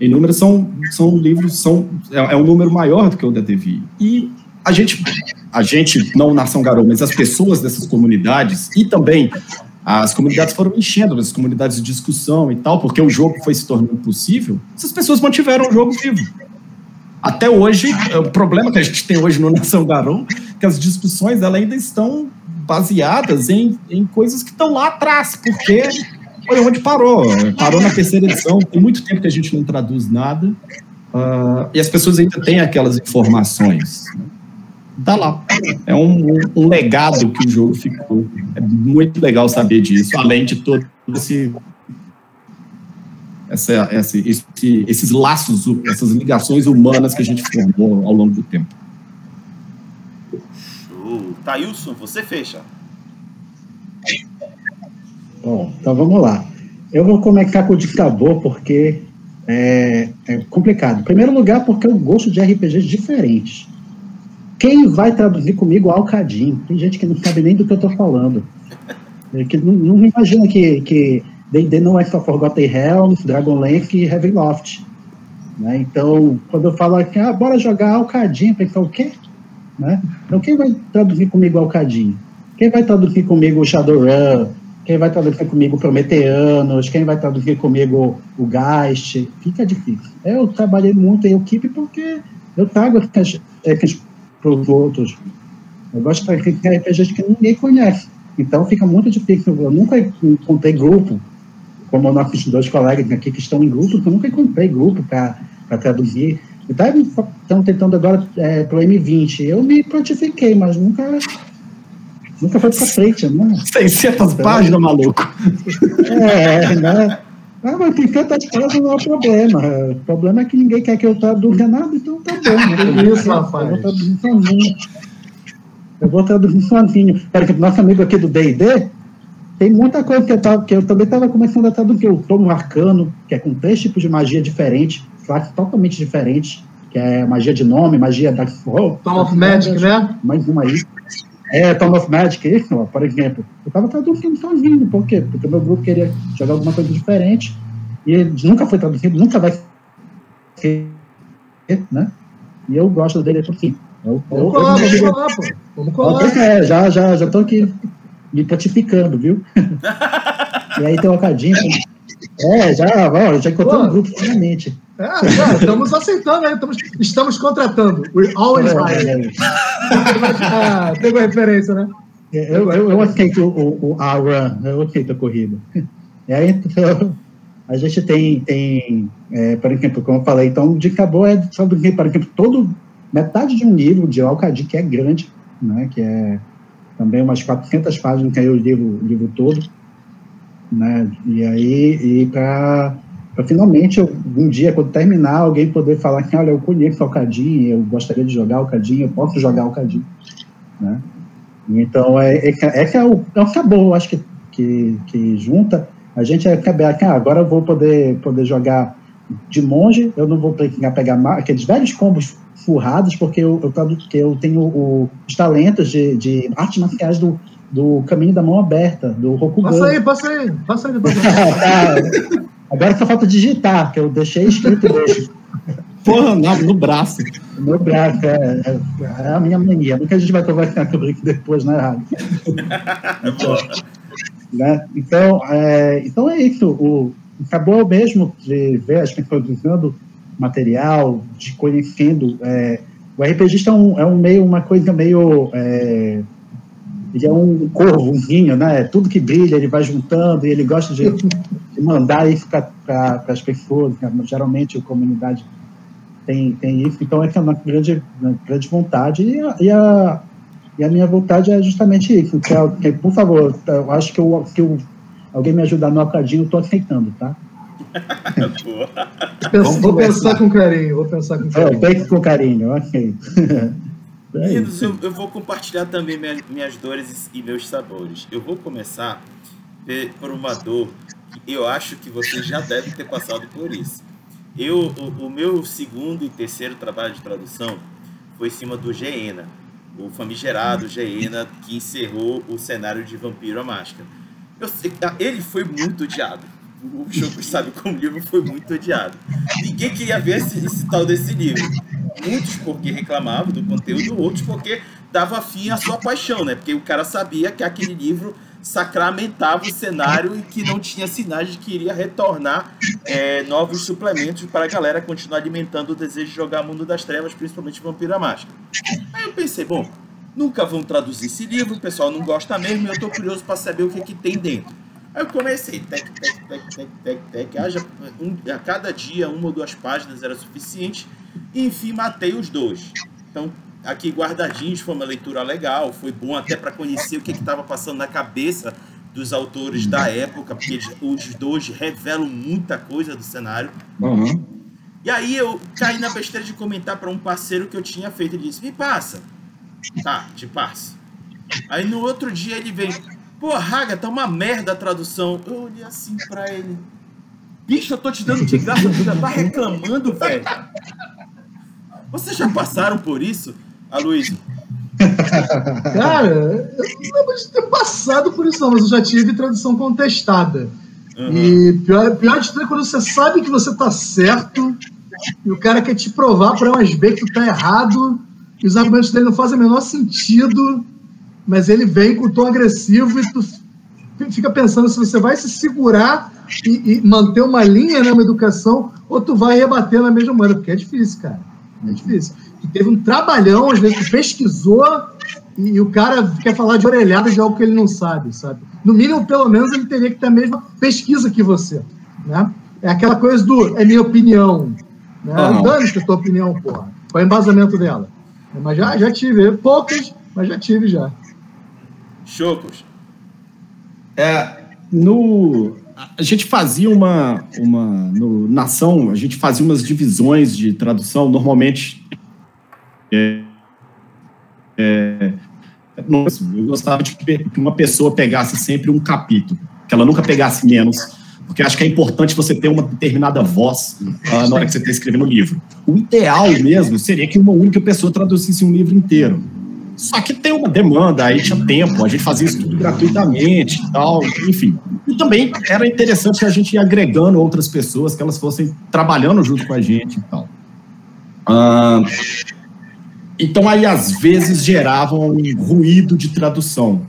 em números são, são livros, são, é, é, um número maior do que o da Devi. E a gente, a gente, não Nação Garou, mas as pessoas dessas comunidades e também as comunidades foram enchendo, as comunidades de discussão e tal, porque o jogo foi se tornando possível, essas pessoas mantiveram o jogo vivo. Até hoje, o problema que a gente tem hoje no Nação Garou, que as discussões elas ainda estão baseadas em, em coisas que estão lá atrás, porque foi onde parou. Parou na terceira edição, tem muito tempo que a gente não traduz nada, uh, e as pessoas ainda têm aquelas informações. Né? Tá lá. É um, um, legado que o jogo ficou. É muito legal saber disso, além de todo esse. Essa, esse, esse, esses laços, essas ligações humanas que a gente formou ao longo do tempo. Show. Thailson, você fecha. Bom, então vamos lá. Eu vou começar com o dictador porque é, é complicado. Em primeiro lugar, porque eu gosto de RPGs diferentes. Quem vai traduzir comigo Alcadim? Tem gente que não sabe nem do que eu estou falando. É, que não, não imagina que, que D&D não é só Forgotten Realms, Dragonlance e Heavenloft. Né? Então, quando eu falo aqui, ah, bora jogar Alcadim, pensa o quê? Né? Então, quem vai traduzir comigo Alcadim? Quem vai traduzir comigo Shadowrun? Quem vai traduzir comigo Prometeanos? Quem vai traduzir comigo o Geist? Fica difícil. Eu trabalhei muito em equipe porque eu trago as, as para os outros. Eu gosto de RPGs que ninguém conhece. Então fica muito difícil. Eu nunca encontrei grupo, como nossos dois colegas aqui que estão em grupo, eu nunca encontrei grupo para traduzir. Estão tentando agora é, para o M20. Eu me prontifiquei, mas nunca, nunca foi para frente. Né? 600 então, páginas, maluco. É, né? Ah, mas tem tantas páginas não é problema. O problema é que ninguém quer que eu traduza nada, então tá bom. Né? Isso, rapaz. Eu vou traduzir sozinho. Eu vou traduzir sozinho. Por exemplo, nosso amigo aqui do D&D, tem muita coisa que eu, tava, que eu também estava começando a traduzir. O Tomo Arcano, que é com três tipos de magia diferentes, classes totalmente diferentes, que é magia de nome, magia da... Oh, Tom of Magic, né? Mais uma aí. É, Tom of Magic, isso, por exemplo. Eu estava traduzindo sozinho, por quê? Porque o meu grupo queria jogar alguma coisa diferente, e ele nunca foi traduzido, nunca vai ser, né? E eu gosto dele assim. Eu, vamos eu, colar, eu, vamos colar, pô. Vamos colar. É, já, já, já tô aqui me pontificando, viu? e aí tem o Acadinho. É, já, ó, já encontrei um grupo, finalmente. É, estamos aceitando aí, estamos, estamos contratando. We always é, hire. É, ah, pegou a referência, né? É, eu, eu, eu aceito o, o, a run, eu aceito a corrida. E aí, então, a gente tem, tem é, por exemplo, como eu falei, então, de acabou é sobre, por exemplo, todo, metade de um livro de Alcadi, que é grande, né, que é também umas 400 páginas, que é o livro, o livro todo, né, e aí, e para finalmente, um dia, quando terminar, alguém poder falar que, olha, eu conheço o Alcadim, eu gostaria de jogar o Alcadim, eu posso jogar o Alcadim, né? Então, é, é, é, é, o, é o sabor, acho que, que, que junta. A gente é que ah, agora eu vou poder, poder jogar de monge, eu não vou precisar pegar aqueles velhos combos furrados, porque eu, eu, porque eu tenho o, os talentos de, de artes marciais do, do Caminho da Mão Aberta, do Rokugan. Passa aí, passa aí, passa aí. Passa aí. Agora só falta digitar, que eu deixei escrito mesmo. Porra, no, no braço. No braço, é, é, é, a minha mania. Nunca a gente vai conversar sobre isso depois, né, Rádio? então, né? Então, é, então é isso. O, acabou mesmo de ver as pessoas usando material, de conhecendo. É, o RPGista é um, é um meio, uma coisa meio. É, ele é um corvo, um vinho, né? Tudo que brilha, ele vai juntando e ele gosta de, de mandar isso para as pessoas. Né? Geralmente a comunidade tem, tem isso, então essa é uma grande, uma grande vontade. E a, e a, e, a, minha vontade é justamente isso. Que, é, que, por favor, eu acho que, eu, que eu, alguém me ajudar no alcadinho, eu estou aceitando, tá? vou pensar com carinho, vou pensar com carinho. É, pense com carinho, ok. Meninos, eu, eu, vou compartilhar também minhas, minhas dores e meus sabores. Eu vou começar por uma dor que eu acho que vocês já devem ter passado por isso. Eu, o, o meu segundo e terceiro trabalho de tradução foi em cima do Geena, o famigerado Geena que encerrou o cenário de Vampiro a Máscara. Eu, ele foi muito odiado o Choco sabe como o livro foi muito odiado. Ninguém queria ver esse, esse, tal desse livro. Muitos porque reclamavam do conteúdo, outros porque dava fim à sua paixão, né? Porque o cara sabia que aquele livro sacramentava o cenário e que não tinha sinais de que iria retornar é, novos suplementos para a galera continuar alimentando o desejo de jogar Mundo das Trevas, principalmente Vampira Máscara. Aí eu pensei, bom, nunca vão traduzir esse livro, o pessoal não gosta mesmo e eu estou curioso para saber o que, que tem dentro. Aí eu comecei, tec, tec, tec, tec, tec, tec. Haja, um, a cada dia, uma ou duas páginas era suficiente. E, enfim, matei os dois. Então, aqui guardadinhos, foi uma leitura legal. Foi bom até para conhecer o que estava passando na cabeça dos autores da época, porque eles, os dois revelam muita coisa do cenário. Uhum. E aí eu caí na besteira de comentar para um parceiro que eu tinha feito. Ele disse: Me passa. Tá, te passo. Aí no outro dia ele veio Pô, Raga, tá uma merda a tradução. Eu olhei assim pra ele. Bicho, eu tô te dando de graça, tu já tá reclamando, velho. Vocês já passaram por isso, Aloysio? Cara, eu não lembro de ter passado por isso, não, mas eu já tive tradução contestada. Uhum. E pior, pior de tudo é quando você sabe que você tá certo e o cara quer te provar por umas B que tu tá errado e os argumentos dele não fazem o menor sentido mas ele vem com tom agressivo e tu fica pensando se você vai se segurar e, e manter uma linha, né, uma educação, ou tu vai rebater na mesma moeda, porque é difícil, cara. É difícil. Tu teve um trabalhão, às vezes tu pesquisou e, e, o cara quer falar de orelhada de algo que ele não sabe, sabe? No mínimo, pelo menos, ele teria que ter a mesma pesquisa que você, né? É aquela coisa do, é minha opinião, né? Uhum. Dane-se a tua opinião, porra. Qual é o embasamento dela? Mas já, já tive, poucas, mas já tive já. Chocos. É, no, a gente fazia uma, uma no Nação, a gente fazia umas divisões de tradução, normalmente é, é, eu gostava de que uma pessoa pegasse sempre um capítulo, que ela nunca pegasse menos, porque acho que é importante você ter uma determinada voz uh, na hora que você está escrevendo o livro. O ideal mesmo seria que uma única pessoa traduzisse um livro inteiro. Só que tem uma demanda, aí tinha tempo, a gente fazia isso tudo gratuitamente e tal, enfim. E também era interessante a gente ir agregando outras pessoas, que elas fossem trabalhando junto com a gente e tal. Ah, então, aí, às vezes, gerava um ruído de tradução.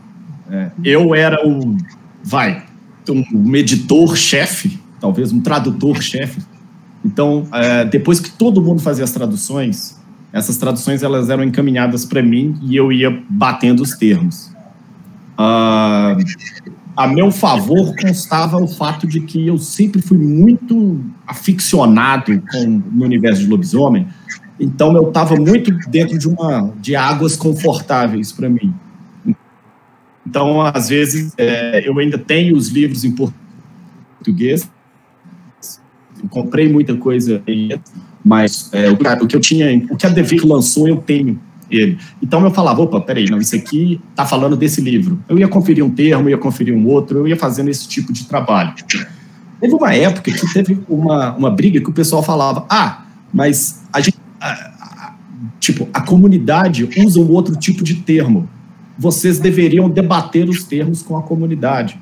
É, eu era o, vai, um editor-chefe, talvez um tradutor-chefe. Então, é, depois que todo mundo fazia as traduções, essas traduções elas eram encaminhadas para mim e eu ia batendo os termos. Uh, a meu favor constava o fato de que eu sempre fui muito aficionado com o universo de lobisomem, então eu estava muito dentro de uma de águas confortáveis para mim. Então, às vezes, é, eu ainda tenho os livros em português, comprei muita coisa aí, mas é, o, o, que eu tinha, o que a Devir lançou, eu tenho ele. Então eu falava, opa, peraí, não, isso aqui está falando desse livro. Eu ia conferir um termo, ia conferir um outro, eu ia fazendo esse tipo de trabalho. Teve uma época que teve uma, uma briga que o pessoal falava, ah, mas a gente, a, a, tipo, a comunidade usa um outro tipo de termo. Vocês deveriam debater os termos com a comunidade.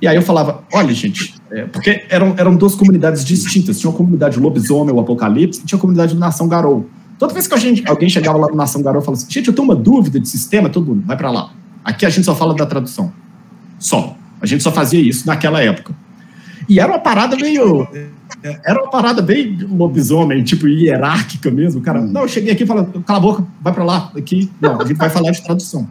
E aí eu falava, olha, gente, é, porque eram, eram duas comunidades distintas. Tinha uma comunidade lobisomem, o Apocalipse, e tinha a comunidade Nação Garou. Toda vez que gente, alguém chegava lá no Nação Garou e falava assim, gente, eu tenho uma dúvida de sistema, todo mundo, vai para lá. Aqui a gente só fala da tradução. Só. A gente só fazia isso naquela época. E era uma parada meio. Era uma parada bem lobisomem, tipo hierárquica mesmo. Cara, não, eu cheguei aqui falando, cala a boca, vai pra lá, aqui. Não, a gente vai falar de tradução.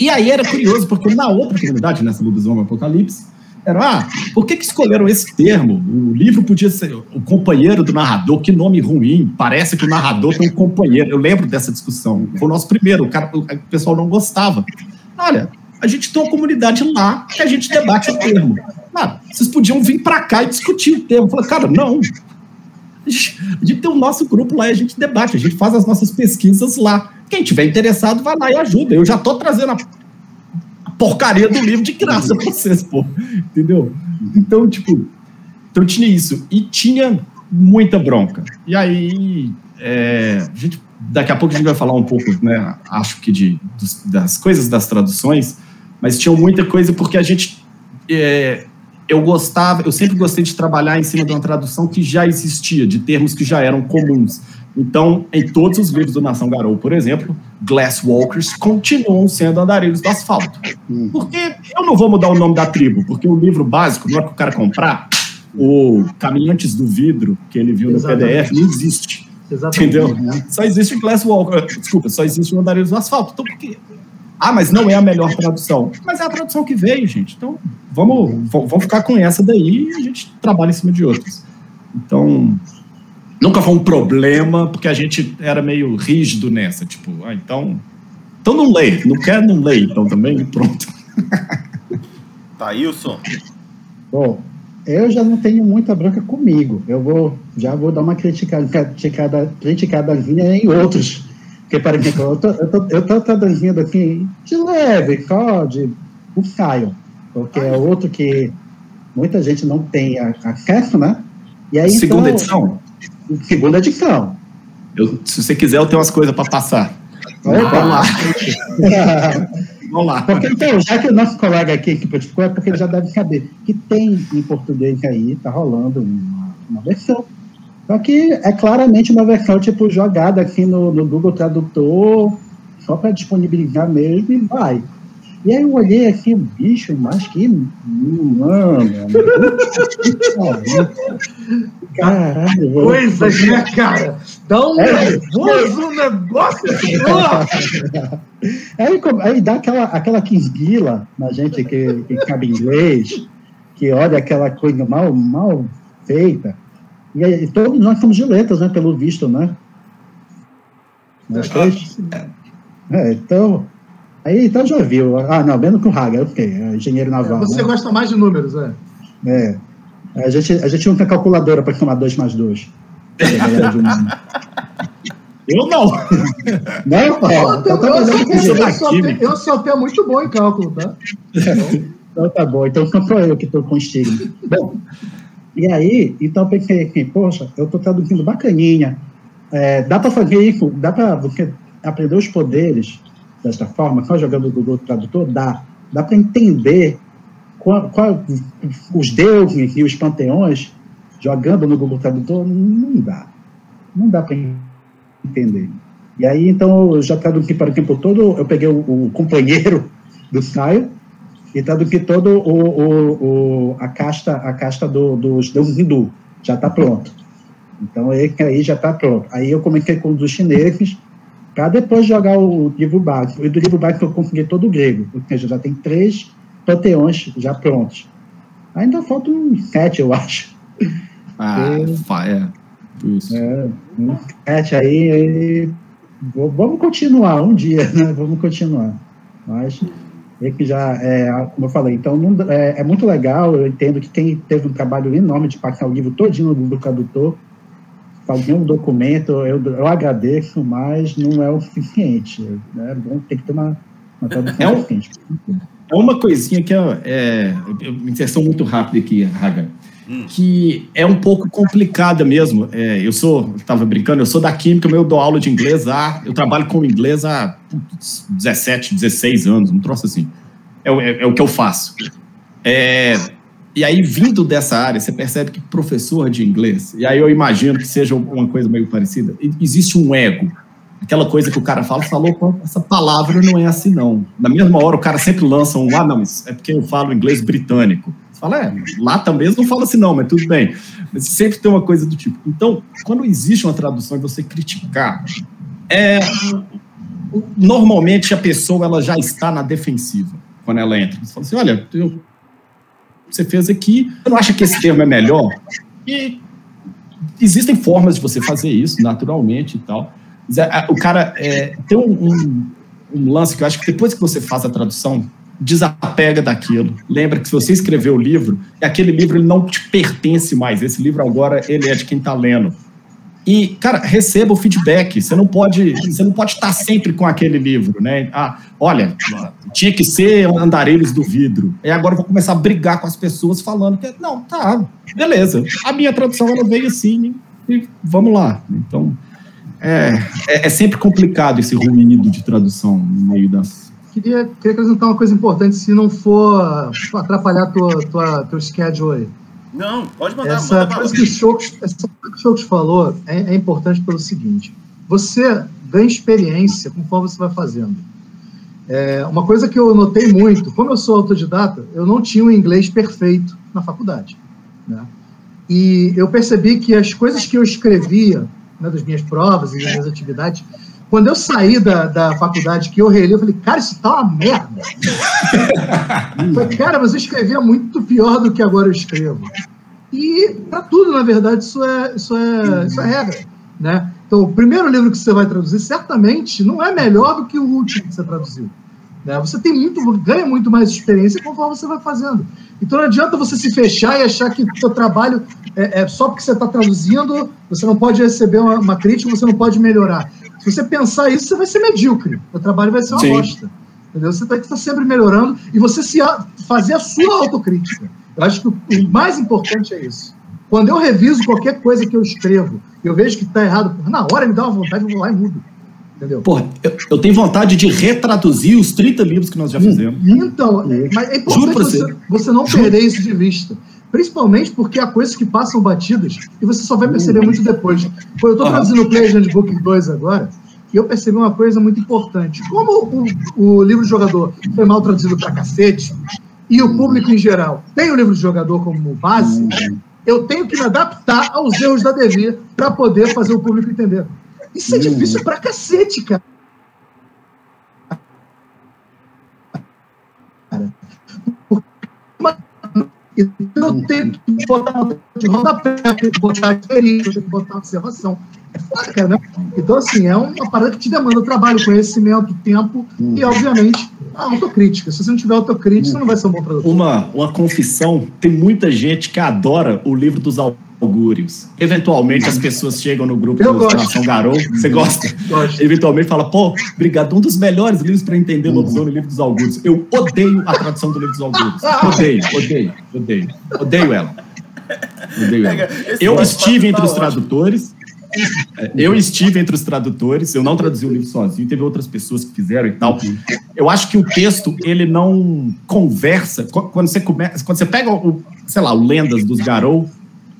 E aí era curioso, porque na outra comunidade, nessa lobisomem apocalipse, era, ah, por que, que escolheram esse termo? O livro podia ser o companheiro do narrador, que nome ruim, parece que o narrador tem um companheiro. Eu lembro dessa discussão, foi o nosso primeiro, o, cara, o pessoal não gostava. Olha, a gente tem uma comunidade lá que a gente debate o termo. Ah, vocês podiam vir para cá e discutir o termo. Falei, cara, não. A gente, a gente, tem o nosso grupo lá e a gente debate, a gente faz as nossas pesquisas lá. Quem tiver interessado, vai lá e ajuda. Eu já estou trazendo a, porcaria do livro de graça para vocês, pô. Entendeu? Então, tipo, então tinha isso. E tinha muita bronca. E aí, é, a gente, daqui a pouco a gente vai falar um pouco, né? Acho que de, dos, das coisas das traduções mas tinha muita coisa porque a gente. É, eu gostava, eu sempre gostei de trabalhar em cima de uma tradução que já existia, de termos que já eram comuns. Então, em todos os livros do Nação Garou, por exemplo, Glasswalkers continuam sendo andarilhos do asfalto. Hum. Porque eu não vou mudar o nome da tribo, porque o livro básico, não é para o cara comprar, o Caminhantes do Vidro, que ele viu Exatamente. no PDF, não existe. Exatamente. Entendeu? Só existe Glasswalker, desculpa, só existe o Andarilhos do Asfalto. Então, por quê? Ah, mas não é a melhor tradução. Mas é a tradução que veio, gente. Então, vamos, vamos ficar com essa daí e a gente trabalha em cima de outras. Então, nunca foi um problema, porque a gente era meio rígido nessa. Tipo, ah, então. Então não leia. Não quer, não leia. Então também, pronto. Thailson. Bom, eu já não tenho muita branca comigo. Eu vou, já vou dar uma criticada, criticada, criticadazinha em outros porque, por exemplo, eu tô, eu tô, eu tô traduzindo aqui de leve, só de o Caio, porque é outro que muita gente não tem acesso, né? E aí, segunda então, edição? Segunda edição. Eu, se você quiser, eu tenho umas coisas para passar. Vamos lá. Vamos lá. Porque, então, já que o nosso colega aqui que participou, é porque ele já deve saber que tem em português aí, tá rolando uma, uma versão só que é claramente uma versão tipo jogada aqui no, no Google Tradutor, só para disponibilizar mesmo e vai. E aí eu olhei assim, bicho, mas que. Mano. Caralho. Coisa, né, cara? Dá um é, nervoso um negócio. aí, aí dá aquela, aquela quisguila na gente que, que cabe inglês, que olha aquela coisa mal, mal feita. E, e todos nós somos de letras, né? Pelo visto, né? Nós três. É, então. Aí então já viu. Ah, não, menos que o Haga, ok, é engenheiro naval. É, você né? gosta mais de números, é? É. A gente, a gente não tem calculadora para somar 2 mais 2. Eu não. Não, eu, então, tá eu, sou, eu, sou até muito bom em cálculo, tá? Então tá bom. Então não sou eu que estou com estigma. Bom, e aí, então eu pensei assim, poxa, eu estou traduzindo bacaninha. É, dá para fazer isso? Dá para você aprender os poderes desta forma, só jogando o Google Tradutor? Dá. Dá para entender qual, qual, os deuses e os panteões jogando no Google Tradutor? Não dá. Não dá para entender. E aí, então, eu já traduzi, por exemplo, todo. Eu peguei o, o companheiro do Caio, e traduzir todo o, o, o, a casta a casta do, dos deuses hindu já está pronto então aí, aí já está pronto aí eu comecei com os chineses para depois jogar o livro básico. E do livro básico eu consegui todo o grego ou seja já tem três panteões já prontos. Ainda faltam sete eu acho. Ah e, é. Isso. É, um sete aí, aí vamos continuar um dia né vamos continuar. Mas e que já, é, como eu falei, então não, é, é, muito legal, eu entendo que quem teve um trabalho enorme de passar o livro todinho no tradutor, fazer um documento, eu, eu agradeço, mas não é o suficiente. Né? Bom ter que ter uma, uma tradução é, um, é uma coisinha que é, é inserção muito rápida aqui, Raga hum. que é um pouco complicada mesmo. É, eu sou, estava brincando, eu sou da química, eu dou aula de inglês há, eu trabalho com inglês há 17, 16 anos, um troço assim. É, é, é o que eu faço. É, e aí, vindo dessa área, você percebe que professor de inglês, e aí eu imagino que seja uma coisa meio parecida, existe um ego. Aquela coisa que o cara fala, falou, essa palavra não é assim, não. Na mesma hora, o cara sempre lança um, ah, não, é porque eu falo inglês britânico fala, é, lá também não fala assim, não, mas tudo bem. Mas sempre tem uma coisa do tipo. Então, quando existe uma tradução e você criticar, é, normalmente a pessoa ela já está na defensiva quando ela entra. Você fala assim, olha, eu, você fez aqui, você não acha que esse termo é melhor? E existem formas de você fazer isso, naturalmente e tal. O cara é, tem um, um, um lance que eu acho que depois que você faz a tradução, desapega daquilo. Lembra que se você escreveu o livro, aquele livro ele não te pertence mais. Esse livro agora ele é de quem está lendo. E, cara, receba o feedback. Você não pode, você não pode estar sempre com aquele livro, né? Ah, olha, tinha que ser Andarilhos do Vidro. E agora eu vou começar a brigar com as pessoas falando que não, tá, beleza. A minha tradução ela veio assim e vamos lá. Então, é, é, é sempre complicado esse ruído de tradução no meio das queria, queria acrescentar uma coisa importante, se não for atrapalhar tua, tua, teu schedule aí. Não, pode mandar. Essa manda coisa que o Chocos, essa coisa que Chocos falou é, é, importante pelo seguinte: você ganha experiência conforme você vai fazendo. É, uma coisa que eu notei muito, como eu sou autodidata, eu não tinha o um inglês perfeito na faculdade. Né? E eu percebi que as coisas que eu escrevia né, das minhas provas e das minhas atividades quando eu saí da, da faculdade que eu reli, eu falei, cara, isso tá uma merda. eu falei, cara, mas eu escrevia muito pior do que agora eu escrevo. E para tudo, na verdade, isso é, isso é, isso é regra. Né? Então, o primeiro livro que você vai traduzir, certamente, não é melhor do que o último que você traduziu. Né? Você tem muito, ganha muito mais experiência conforme você vai fazendo. Então não adianta você se fechar e achar que o seu trabalho é, é só porque você está traduzindo, você não pode receber uma, uma, crítica, você não pode melhorar. Se você pensar isso, você vai ser medíocre. O trabalho vai ser uma Sim. bosta. Entendeu? Você tem que estar sempre melhorando e você se fazer a sua autocrítica. Eu acho que o mais importante é isso. Quando eu reviso qualquer coisa que eu escrevo, eu vejo que está errado, na hora me dá uma vontade, eu vou lá e mudo. Entendeu? Porra, eu, eu, tenho vontade de retraduzir os 30 livros que nós já fizemos. Então, é, mas é importante você, você não perder isso de vista. Principalmente porque há coisas que passam batidas e você só vai perceber muito depois. Eu estou traduzindo o Play Handbook 2 agora e eu percebi uma coisa muito importante. Como o, o livro do jogador foi mal traduzido pra cacete e o público em geral tem o livro do jogador como base, eu tenho que me adaptar aos erros da Devir para poder fazer o público entender. Isso é difícil pra cacete, cara. Então eu tenho que botar de rodapé, botar experiência, botar observação. É foda, né? Então, assim, é uma parada que te demanda trabalho, conhecimento, tempo hum. e, obviamente, a autocrítica. Se você não tiver autocrítica, hum. você não vai ser um bom produtor. Uma, uma confissão: tem muita gente que adora o livro dos augúrios. Eventualmente as pessoas chegam no grupo Eu do Nação Garou, você gosta? Gosto. Eventualmente fala, pô, obrigado, um dos melhores livros para entender lobisomem, o livro dos augúrios. Eu odeio a tradução do livro dos augúrios. Odeio, odeio, odeio. Odeio ela. Odeio ela. Eu estive entre os tradutores. É, eu estive entre os tradutores, eu não traduzi o livro sozinho, teve outras pessoas que fizeram e tal. Eu acho que o texto, ele não conversa. Quando você começa, quando você pega o, sei lá, o Lendas dos Garou,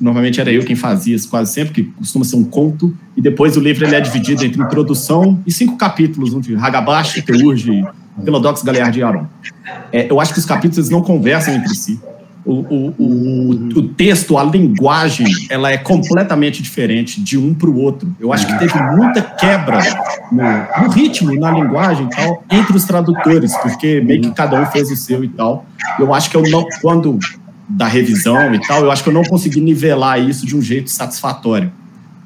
Normalmente era eu quem fazia isso quase sempre, que costuma ser um conto. E depois o livro ele é dividido entre introdução e cinco capítulos, um de Hagabashi, Teurge, Pelodox, Galeardi e Aron. É, eu acho que os capítulos não conversam entre si. O, o, o, o, texto, a linguagem, ela é completamente diferente de um para o outro. Eu acho que teve muita quebra no, no, ritmo, na linguagem e tal, entre os tradutores, porque meio que cada um fez o seu e tal. Eu acho que eu não, quando da revisão e tal, eu acho que eu não consegui nivelar isso de um jeito satisfatório.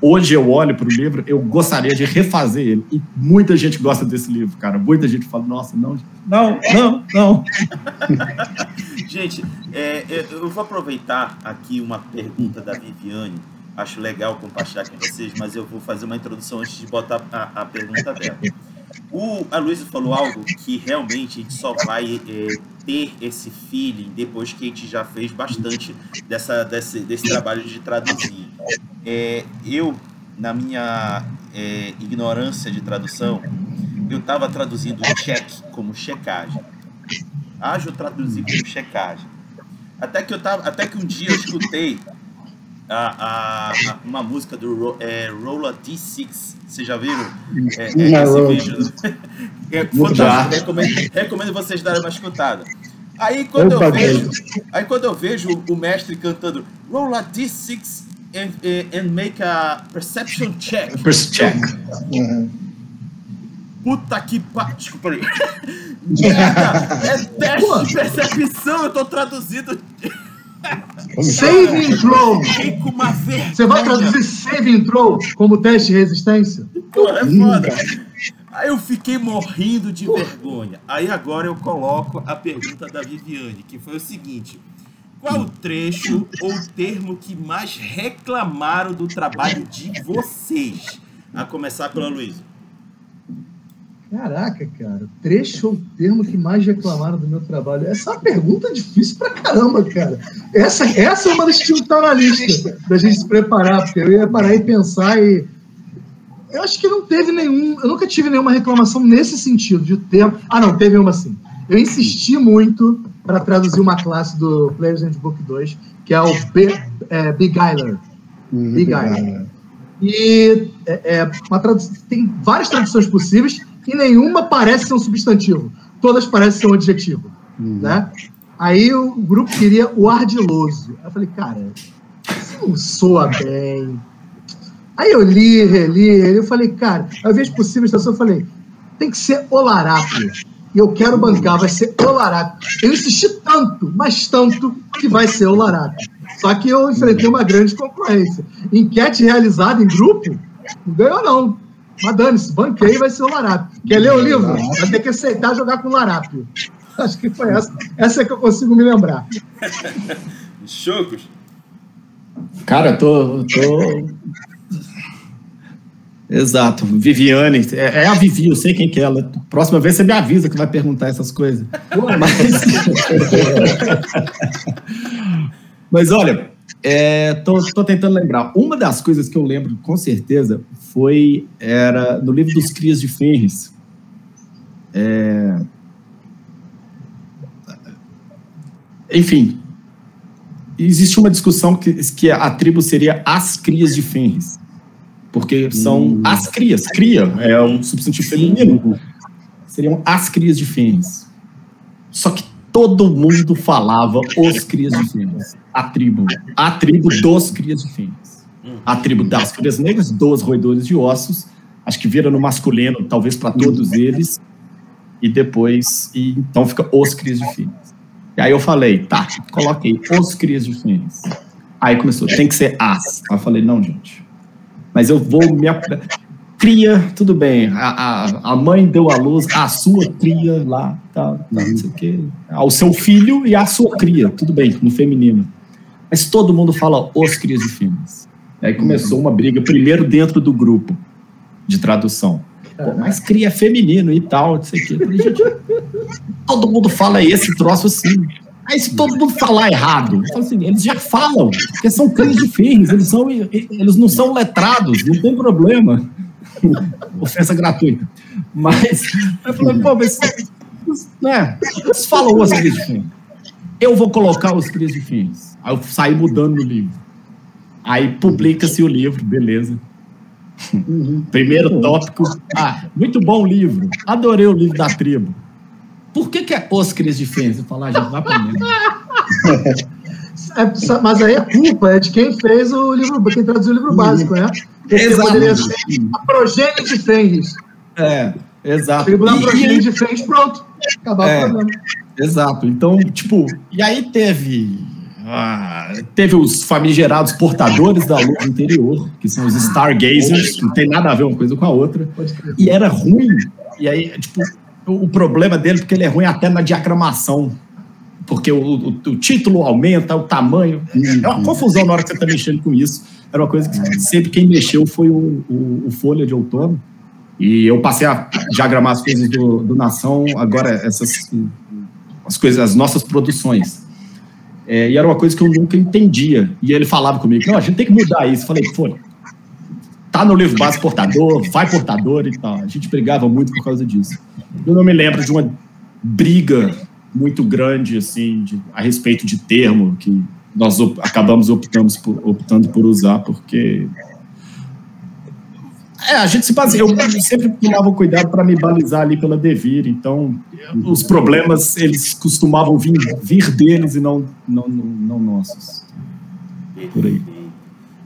Hoje eu olho para o livro, eu gostaria de refazer ele. E muita gente gosta desse livro, cara. Muita gente fala, nossa, não, não, não, não. gente, é, é, eu vou aproveitar aqui uma pergunta da Viviane. Acho legal compartilhar com vocês, mas eu vou fazer uma introdução antes de botar a, a pergunta dela. O, a Luísa falou algo que realmente a gente só vai é, ter esse feeling depois que a gente já fez bastante dessa, desse, desse trabalho de traduzir. É, eu, na minha é, ignorância de tradução, eu estava traduzindo check como checagem. Ágil traduzir como checagem. Até que, eu tava, até que um dia eu escutei a, a, uma música do é, Rolla D6. Vocês já viram é, é, esse vídeo? é fantástico. Recomendo, recomendo vocês darem uma escutada. Aí quando, eu vejo, aí quando eu vejo o mestre cantando Roll a D6 and, and make a perception check. Check. Uhum. Puta que pariu. Desculpa aí. Merda! É teste de percepção, eu tô traduzindo. Saving throw. Você vai traduzir saving throw como teste de resistência? Pô, é foda. Aí eu fiquei morrendo de vergonha. Aí agora eu coloco a pergunta da Viviane, que foi o seguinte: qual o trecho ou termo que mais reclamaram do trabalho de vocês? A começar pela Luísa. Caraca, cara. Trecho ou termo que mais reclamaram do meu trabalho? Essa é uma pergunta difícil pra caramba, cara. Essa, essa é uma das que tinha que estar na lista da gente se preparar, porque eu ia parar e pensar e. Eu acho que não teve nenhum. Eu nunca tive nenhuma reclamação nesse sentido, de termo. Ah, não, teve uma sim. Eu insisti muito para traduzir uma classe do Players Handbook 2, que é o B, é, Beguiler. Uhum. Beguiler. E é, é uma tradu- tem várias traduções possíveis e nenhuma parece ser um substantivo. Todas parecem ser um adjetivo. Uhum. Né? Aí o grupo queria o ardiloso. Aí eu falei, cara, isso não soa bem. Aí eu li, reli, eu falei, cara, ao invés de possíveis traduções, eu falei, tem que ser o larápio. E eu quero bancar, vai ser o larápio. Eu insisti tanto, mas tanto, que vai ser o larápio. Só que eu enfrentei uma grande concorrência. Enquete realizada em grupo, não ganhou não. Mas dane-se, banquei vai ser o larápio. Quer ler o livro? Vai ter que aceitar jogar com o larápio. Acho que foi essa. Essa é que eu consigo me lembrar. Chocos. Cara, eu tô, tô. Exato, Viviane, é, é a Vivi, eu sei quem que é ela. Próxima vez você me avisa que vai perguntar essas coisas. Mas, Mas olha, é, tô, tô tentando lembrar. Uma das coisas que eu lembro com certeza foi era no livro dos Crias de Fenris. É, enfim, existe uma discussão que, que a tribo seria as crias de Fenris. Porque são as crias. Cria é um substantivo feminino. Seriam as crias de Fenris. Só que todo mundo falava os crias de Fênix. A tribo. A tribo dos crias de Fênix. A tribo das crias negras, dos roedores de ossos. Acho que vira no masculino, talvez para todos eles. E depois, e então fica os crias de Fênix. E aí eu falei, tá, coloquei os crias de Fênix. Aí começou, tem que ser as. Aí eu falei, não, gente. Mas eu vou me. Cria, tudo bem. A, a, a mãe deu à luz a sua cria lá, tá, tá, não sei o quê. Ao seu filho e a sua cria, tudo bem, no feminino. Mas todo mundo fala os crias de Fênix. Aí começou uma briga, primeiro dentro do grupo de tradução. Pô, mas cria é feminino e tal, não sei o quê. Gente, todo mundo fala esse troço assim. Aí se todo mundo falar errado, assim, eles já falam, porque são cães de ferros, eles, são, eles não são letrados, não tem problema. Ofensa gratuita. Mas, eu falei, pô, mas, né, eles falam os crias de ferros. Eu vou colocar os crias de ferros. Aí eu saí mudando no livro. Aí publica-se o livro, beleza. Primeiro tópico. Ah, muito bom livro. Adorei o livro da tribo. Por que, que é os crias de fênix? Eu falo, ah, gente, vai pra merda. É, mas aí a culpa é de quem fez o livro, quem traduziu o livro básico, né? Porque Exato. poderia ser a progênie de Fenris. É, exato. Tribo da E- progênie de Fenris, pronto. Acabava É. o problema. Exato. Então, tipo, e aí teve. ah, teve os famigerados portadores da luz interior, que são os Stargazers, que não tem nada a ver uma coisa com a outra. Pode crer. E era ruim. E aí, tipo, o, o problema dele, porque ele é ruim até na diagramação. Porque o, o- o título aumenta, o tamanho. É uma confusão na hora que você está mexendo com isso. Era uma coisa que sempre quem mexeu foi o, o- o Folha de Outono. E eu passei a diagramar as coisas do, do Nação, agora essas as coisas, as nossas produções. É, e era uma coisa que eu nunca entendia. E ele falava comigo, não, a gente tem que mudar isso. Eu falei, Folha, tá no livro base portador, vai portador e tal. A gente brigava muito por causa disso. Eu não me lembro de uma briga muito grande, assim, de- a respeito de termo, que nós op- acabamos optamos por- optando por usar, porque É, a gente se baseia. Eu sempre tomava cuidado para me balizar ali pela Devir, então os problemas eles costumavam vir, vir deles e não, não, não, não nossos. Por aí.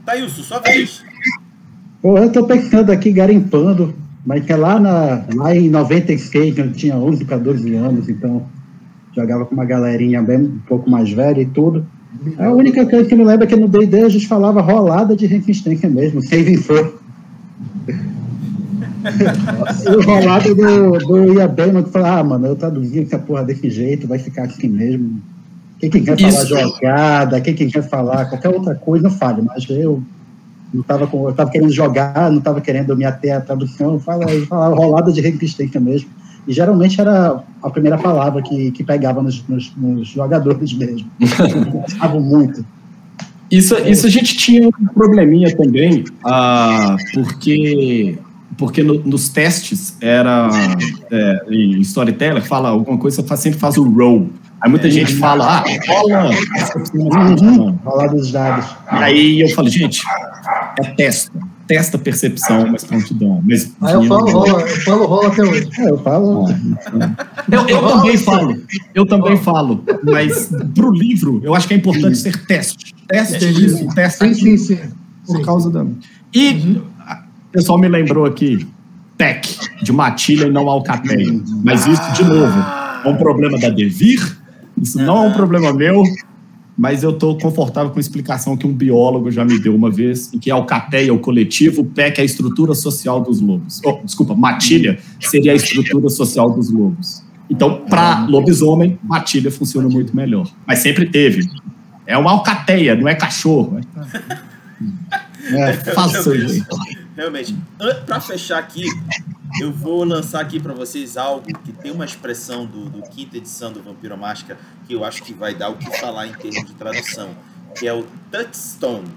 Thailson, sua vez. Pô, eu tô pensando aqui garimpando, mas que é lá, na, lá em 96, eu tinha 11 para 12 anos, então jogava com uma galerinha bem um pouco mais velha e tudo. A única coisa que me lembra é que no D&D a gente falava rolada de resistência mesmo, save for. o rolado do, do Ia Bem, que falou, ah, mano, eu traduzi essa porra desse jeito, vai ficar assim mesmo. Quem, quem quer falar Isso. jogada, quem, quem quer falar qualquer outra coisa, não fale, mas eu não tava com, eu tava querendo jogar, não tava querendo me ater à tradução, falava, falava rolada de resistência mesmo. E geralmente era a primeira palavra que, que pegava nos, nos, nos jogadores mesmo. Gostavam muito. Isso, isso a gente tinha um probleminha também, uh, porque porque no, nos testes era é, em storyteller fala alguma coisa, você sempre faz o roll. Aí muita é, gente fala, ah, rola. Uhum, dos dados. Aí eu falo, gente, é testa. Testa percepção, mas prontidão. Mas, ah, eu falo rola, eu falo rola até hoje. É, eu falo. Eu, eu também falo, eu também falo, mas pro livro, eu acho que é importante ser teste. Teste isso, teste sim, sim, sim. Por causa da. E uhum. o pessoal me lembrou aqui, tech, de matilha e não alcateia. Mas isso, de novo, é um problema da Devir, isso não é um problema meu, mas eu estou confortável com a explicação que um biólogo já me deu uma vez, em que a alcateia, o coletivo, PEC é a estrutura social dos lobos. Oh, desculpa, matilha seria a estrutura social dos lobos. Então, para lobisomem, matilha funciona muito melhor. Mas sempre teve. É uma alcateia, não é cachorro. É, faça o seu jeito. Realmente. Para fechar aqui, eu vou lançar aqui para vocês algo que tem uma expressão do, do quinta edição do Vampiro Máscara que eu acho que vai dar o que falar em termos de tradução, que é o touchstone.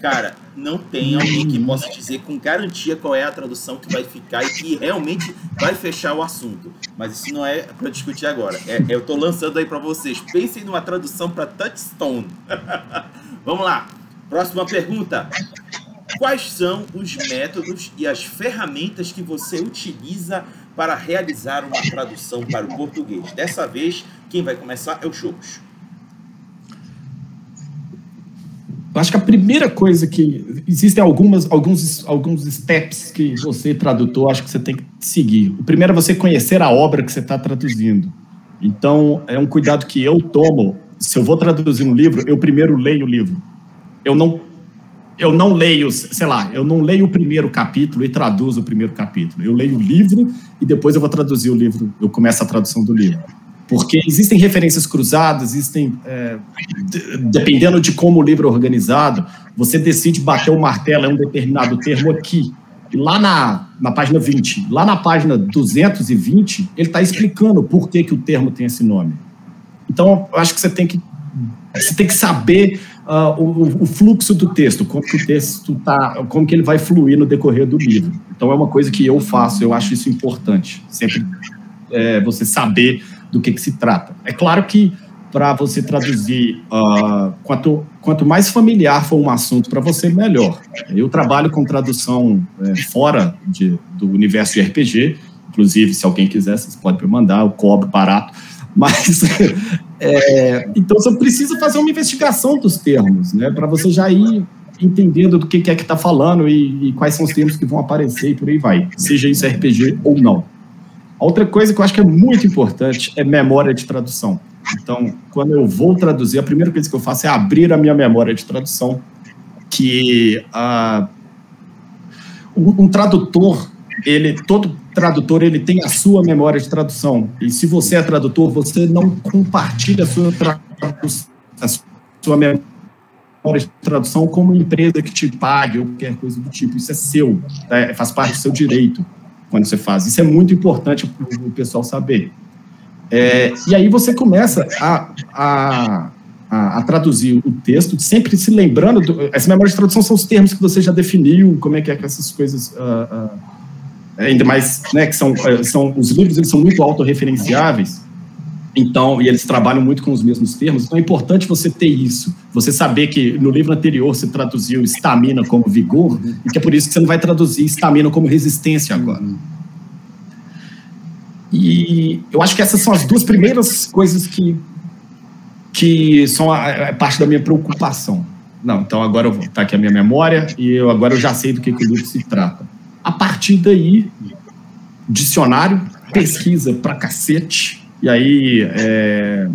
Cara, não tem alguém que possa dizer com garantia qual é a tradução que vai ficar e que realmente vai fechar o assunto. Mas isso não é para discutir agora. É, eu estou lançando aí para vocês. Pensem numa tradução para touchstone. Vamos lá. Próxima pergunta. Quais são os métodos e as ferramentas que você utiliza para realizar uma tradução para o português? Dessa vez, quem vai começar é o Chocos. Eu acho que a primeira coisa que. Existem algumas, alguns, alguns steps que você, tradutor, acho que você tem que seguir. O primeiro é você conhecer a obra que você está traduzindo. Então, é um cuidado que eu tomo. Se eu vou traduzir um livro, eu primeiro leio o livro. Eu não eu não leio, sei lá, eu não leio o primeiro capítulo e traduzo o primeiro capítulo. Eu leio o livro e depois eu vou traduzir o livro, eu começo a tradução do livro. Porque existem referências cruzadas, existem. É, dependendo de como o livro é organizado, você decide bater o martelo em um determinado termo aqui. E lá na, na página 20, lá na página 220, ele está explicando por que, que o termo tem esse nome. Então, eu acho que você tem que, você tem que saber uh, o, o, fluxo do texto, como que o texto tá, como que ele vai fluir no decorrer do livro. Então é uma coisa que eu faço, eu acho isso importante, sempre é, você saber do que, que se trata. É claro que para você traduzir, uh, quanto, quanto mais familiar for um assunto para você, melhor. Eu trabalho com tradução é, fora de, do universo de RPG, inclusive, se alguém quiser, vocês podem me mandar, eu cobro barato. Mas, é, então você precisa fazer uma investigação dos termos, né? Para você já ir entendendo do que, é que está falando e, e, quais são os termos que vão aparecer e por aí vai, seja isso RPG ou não. A outra coisa que eu acho que é muito importante é memória de tradução. Então, quando eu vou traduzir, a primeira coisa que eu faço é abrir a minha memória de tradução, que uh, um, um tradutor ele todo tradutor ele tem a sua memória de tradução. E se você é tradutor, você não compartilha a sua, a sua memória de tradução com uma empresa que te pague ou qualquer coisa do tipo. Isso é seu, é, faz parte do seu direito quando você faz. Isso é muito importante para o pessoal saber. É, e aí você começa a, a, a, traduzir o texto, sempre se lembrando. Do, essa memória de tradução são os termos que você já definiu, como é que é que essas coisas. Uh, uh, ainda mais, né, que são, eh, são os livros eles são muito autorreferenciáveis, então, e eles trabalham muito com os mesmos termos, então é importante você ter isso, Você saber que no livro anterior você traduziu estamina como vigor, e que é por isso que você não vai traduzir estamina como resistência agora. E eu acho que essas são as duas primeiras coisas que, que são a, a parte da minha preocupação. Não, então agora eu vou tá aqui a minha memória e eu, agora eu já sei do que, que o livro se trata. A partir daí, dicionário, pesquisa pra cacete, e aí é,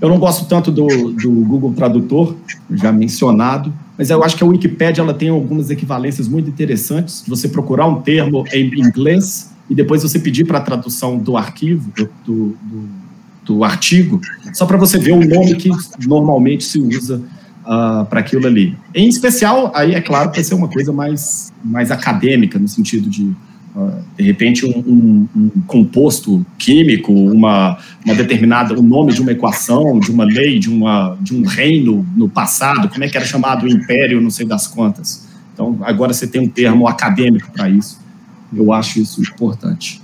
eu não gosto tanto do, do Google Tradutor, já mencionado, mas eu acho que a Wikipedia ela tem algumas equivalências muito interessantes. Você procurar um termo em inglês e depois você pedir para a tradução do arquivo, do, do, do artigo, só para você ver o nome que normalmente se usa uh, para aquilo ali. Em especial, aí é claro que vai ser uma coisa mais, mais acadêmica, no sentido de de repente um, um, um, composto químico, uma, uma determinada, o nome de uma equação, de uma lei, de, uma, de um reino no passado, como é que era chamado o império, não sei das quantas. Então, agora você tem um termo acadêmico para isso. Eu acho isso importante.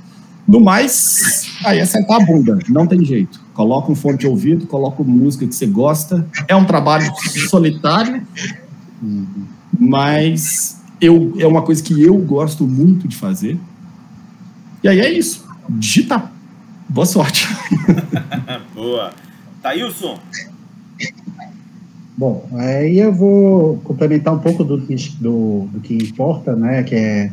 No mais, aí é sentar a bunda, não tem jeito. Coloca um fone de ouvido, coloca música que você gosta. É um trabalho solitário, mas eu, é uma coisa que eu gosto muito de fazer. E aí é isso. Digita. Boa sorte. Boa. Thailson. Bom, aí eu vou complementar um pouco do, do, do que importa, né? Que é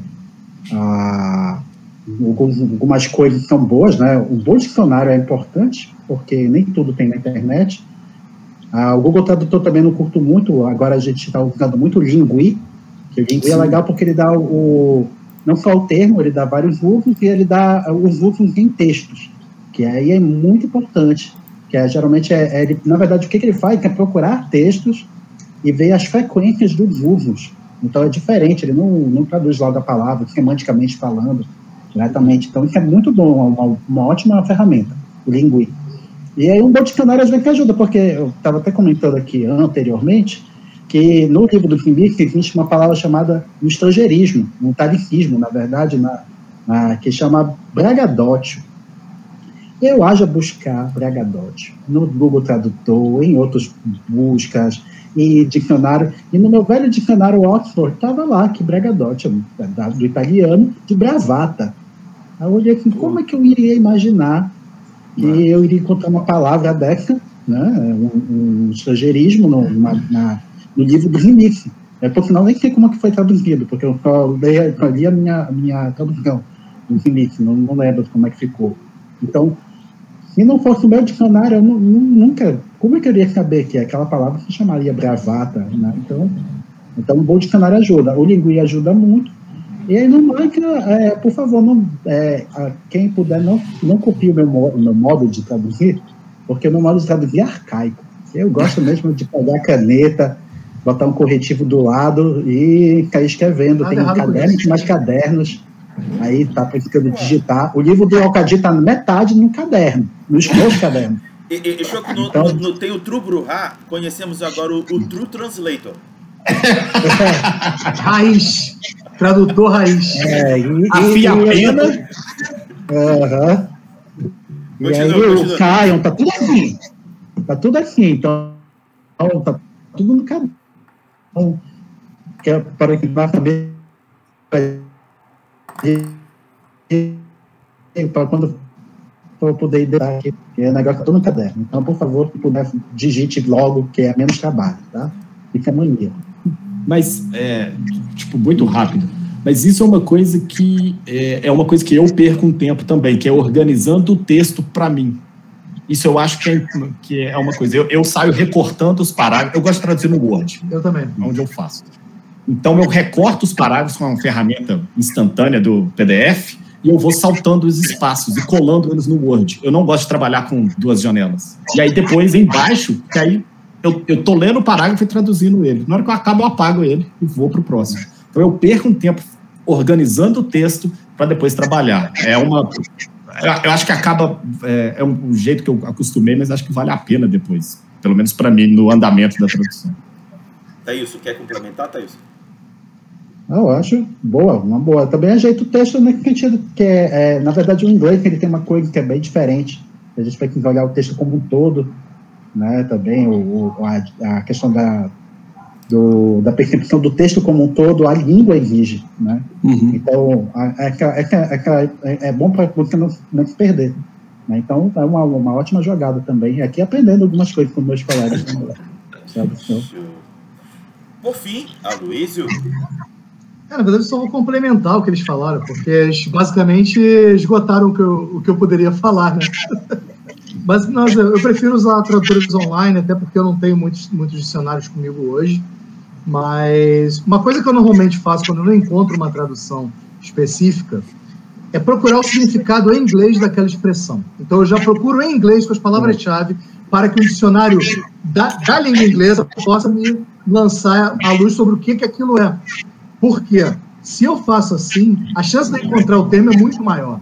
ah, algumas coisas são boas, né? Um bom dicionário é importante, porque nem tudo tem na internet. Ah, o Google Tradutor também não curto muito, agora a gente está usando muito o Lingui, que o Lingui é legal porque ele dá o, não só o termo, ele dá vários usos e ele dá os usos em textos, que aí é muito importante, que é, geralmente é, é na verdade o que, que ele faz é procurar textos e ver as frequências dos usos. Então é diferente, ele não, não traduz logo a palavra, semanticamente falando, diretamente. Então isso é muito bom, uma, uma ótima ferramenta, o Lingui. E aí um bom dicionário às vezes ajuda, porque eu estava até comentando aqui anteriormente, que no livro do Fimbic existe uma palavra chamada estrangeirismo, um talicismo, na verdade, na, na, que chama bragadócio. Eu haja buscar bragadócio no Google Tradutor, em outras buscas, e dicionário, e no meu velho dicionário Oxford estava lá que bragadócio, do italiano, de bravata. Aí eu olhei assim, como é que eu iria imaginar que eu iria encontrar uma palavra dessa, né, um, um estrangeirismo no, na, na no livro do Limite. É, por sinal, nem sei como é que foi traduzido, porque eu só li, só li a minha, minha tradução do Limite, não, não lembro como é que ficou. Então, se não fosse o meu dicionário, eu não, nunca. Como é que eu iria saber que aquela palavra se chamaria bravata? Né? Então, então, um bom dicionário ajuda. O Lingui ajuda muito. E aí, não marca, é, por favor, não, é, quem puder, não, não copie o meu, meu modo de traduzir, porque o meu modo de traduzir é arcaico. Eu gosto mesmo de pegar a caneta, botar um corretivo do lado e cair escrevendo. Tem cadernos, mais cadernos. Aí tá precisando digitar. O livro do Alcadir tá metade no caderno, nos meus cadernos. E, e, e no, então, no, no, tem o True Bruhá, conhecemos agora o, o True Translator. raiz. Tradutor raiz. É, e, Afia a pena. Aham. E aí o Caio, tá tudo assim. Tá tudo assim. Então, tá tudo no caderno. Então, é para que vá saber para quando for poder dar aqui, que é negócio todo no caderno. Então, por favor, se puder, digite logo, que é menos trabalho, tá? Fica mania. Mas, é, tipo, muito rápido. Mas isso é uma coisa que é, é uma coisa que eu perco um tempo também, que é organizando o texto para mim. Isso eu acho que é, que é uma coisa. Eu, eu saio recortando os parágrafos. Eu gosto de traduzir no Word. Eu também. Onde eu faço. Então eu recorto os parágrafos com uma ferramenta instantânea do PDF e eu vou saltando os espaços e colando eles no Word. Eu não gosto de trabalhar com duas janelas. E aí depois embaixo, que aí eu, eu tô lendo o parágrafo e traduzindo ele. Na hora que eu acabo, eu apago ele e vou para o próximo. Então eu perco um tempo organizando o texto para depois trabalhar. É uma eu acho que acaba. É, é, um jeito que eu acostumei, mas acho que vale a pena depois. Pelo menos para mim, no andamento da tradução. Thaís, quer complementar, Thaís? Eu acho boa, uma boa. Também ajeita o texto no sentido que é, é, na verdade, o inglês ele tem uma coisa que é bem diferente. A gente tem que olhar o texto como um todo. Né, também o, a, a, questão da, do, da percepção do texto como um todo, a língua exige, né? Uhum. Então, é, é, é, é, bom para você não, não se perder. Né? Então, é uma, uma ótima jogada também. Aqui aprendendo algumas coisas com meus colegas. Por fim, Aloysio. É, na verdade, só vou complementar o que eles falaram, porque eles basicamente esgotaram o que eu, o que eu poderia falar, né? Mas eu prefiro usar tradutores online, até porque eu não tenho muitos, muitos dicionários comigo hoje. Mas uma coisa que eu normalmente faço quando eu não encontro uma tradução específica é procurar o significado em inglês daquela expressão. Então eu já procuro em inglês com as palavras-chave para que o dicionário da, da língua inglesa possa me lançar a luz sobre o que, que aquilo é. Por quê? Se eu faço assim, a chance de encontrar o termo é muito maior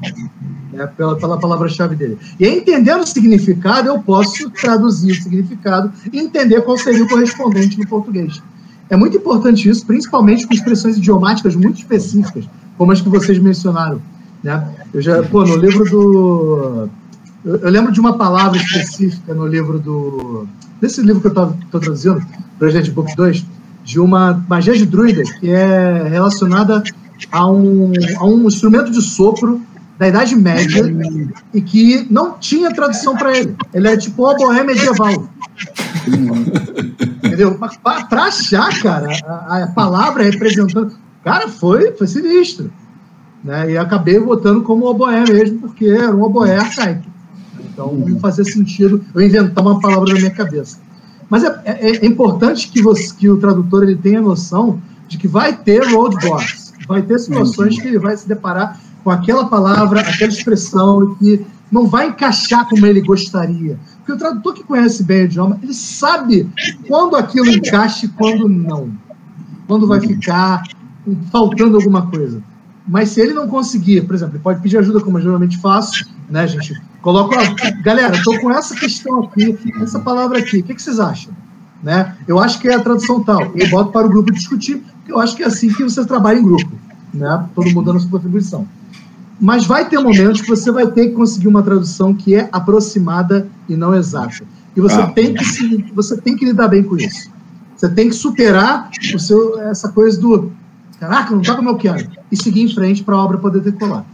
né, pela, pela palavra-chave dele. E entendendo o significado, eu posso traduzir o significado e entender qual seria o correspondente no português. É muito importante isso, principalmente com expressões idiomáticas muito específicas, como as que vocês mencionaram. Né? Eu já, pô, no livro do. Eu, eu lembro de uma palavra específica no livro do. Nesse livro que eu estou traduzindo, Project Book 2, de uma magia de druida, que é relacionada a um, a um instrumento de sopro da Idade Média e que não tinha tradução para ele. Ele é tipo o boé medieval. Entendeu? Para achar, cara, a, a, palavra representando. Cara, foi, foi sinistro. Né? E acabei votando como oboé mesmo, porque era um oboé arcaico. Então não fazia sentido eu inventar uma palavra na minha cabeça. Mas é, é, é importante que, você, que o tradutor ele tenha noção de que vai ter roadblocks, vai ter situações que ele vai se deparar com aquela palavra, aquela expressão que não vai encaixar como ele gostaria. Porque o tradutor que conhece bem o idioma, ele sabe quando aquilo encaixa e quando não. Quando vai ficar faltando alguma coisa. Mas se ele não conseguir, por exemplo, ele pode pedir ajuda, como eu geralmente faço, né, gente? Coloca, ó, galera, estou com essa questão aqui, essa palavra aqui, o que, que vocês acham? Né? Eu acho que é a tradução tal. E boto para o grupo discutir, porque eu acho que é assim que você trabalha em grupo, né? Todo mundo dando sua contribuição. Mas vai ter momentos que você vai ter que conseguir uma tradução que é aproximada e não exata. E você, ah. tem, que se, você tem que lidar bem com isso. Você tem que superar o seu, essa coisa do caraca, não está como eu quero, e seguir em frente para a obra poder decolar.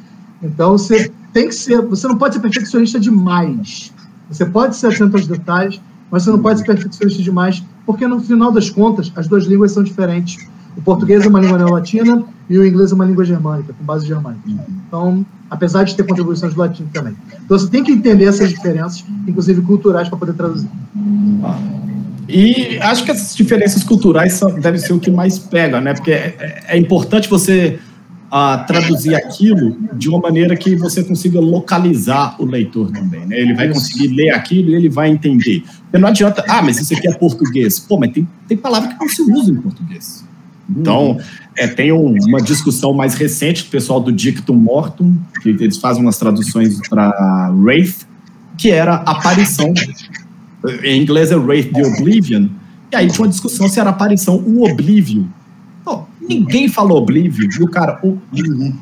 Então você tem que ser, você não pode ser perfeccionista demais. Você pode ser atento aos detalhes, mas você não pode ser perfeccionista demais, porque no final das contas as duas línguas são diferentes. O português é uma língua neolatina e o inglês é uma língua germânica, com base germânica. Então, apesar de ter contribuições do latim também. Então, você tem que entender essas diferenças, inclusive culturais, para poder traduzir. E acho que essas diferenças culturais devem ser o que mais pega, né? Porque é, é importante você uh, traduzir aquilo de uma maneira que você consiga localizar o leitor também, né? Ele vai conseguir ler aquilo e ele vai entender. Porque não adianta, ah, mas isso aqui é português. Pô, mas tem, tem palavra que não se usa em português. Então, é, tem um, uma discussão mais recente do pessoal do Dictum Mortum, que eles fazem umas traduções para Wraith, que era aparição. Em inglês é Wraith the Oblivion. E aí tinha uma discussão se era aparição o Oblívio. ninguém falou Oblívio. E o cara, o,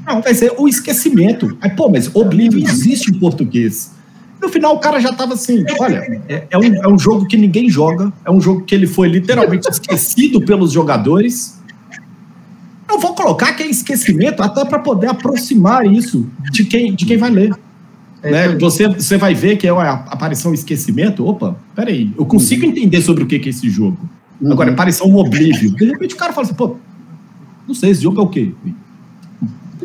não, vai ser o esquecimento. Aí, pô, mas Oblívio existe em português. No final, o cara já estava assim: olha, é, é, um, é um jogo que ninguém joga, é um jogo que ele foi literalmente esquecido pelos jogadores eu vou colocar que é esquecimento até para poder aproximar isso de quem, de quem vai ler. É, né? você, você vai ver que é a aparição esquecimento. Opa, peraí, eu consigo uhum. entender sobre o que, que é esse jogo. Uhum. Agora, aparição um oblívio. De repente o cara fala assim, pô, não sei, esse jogo é o quê?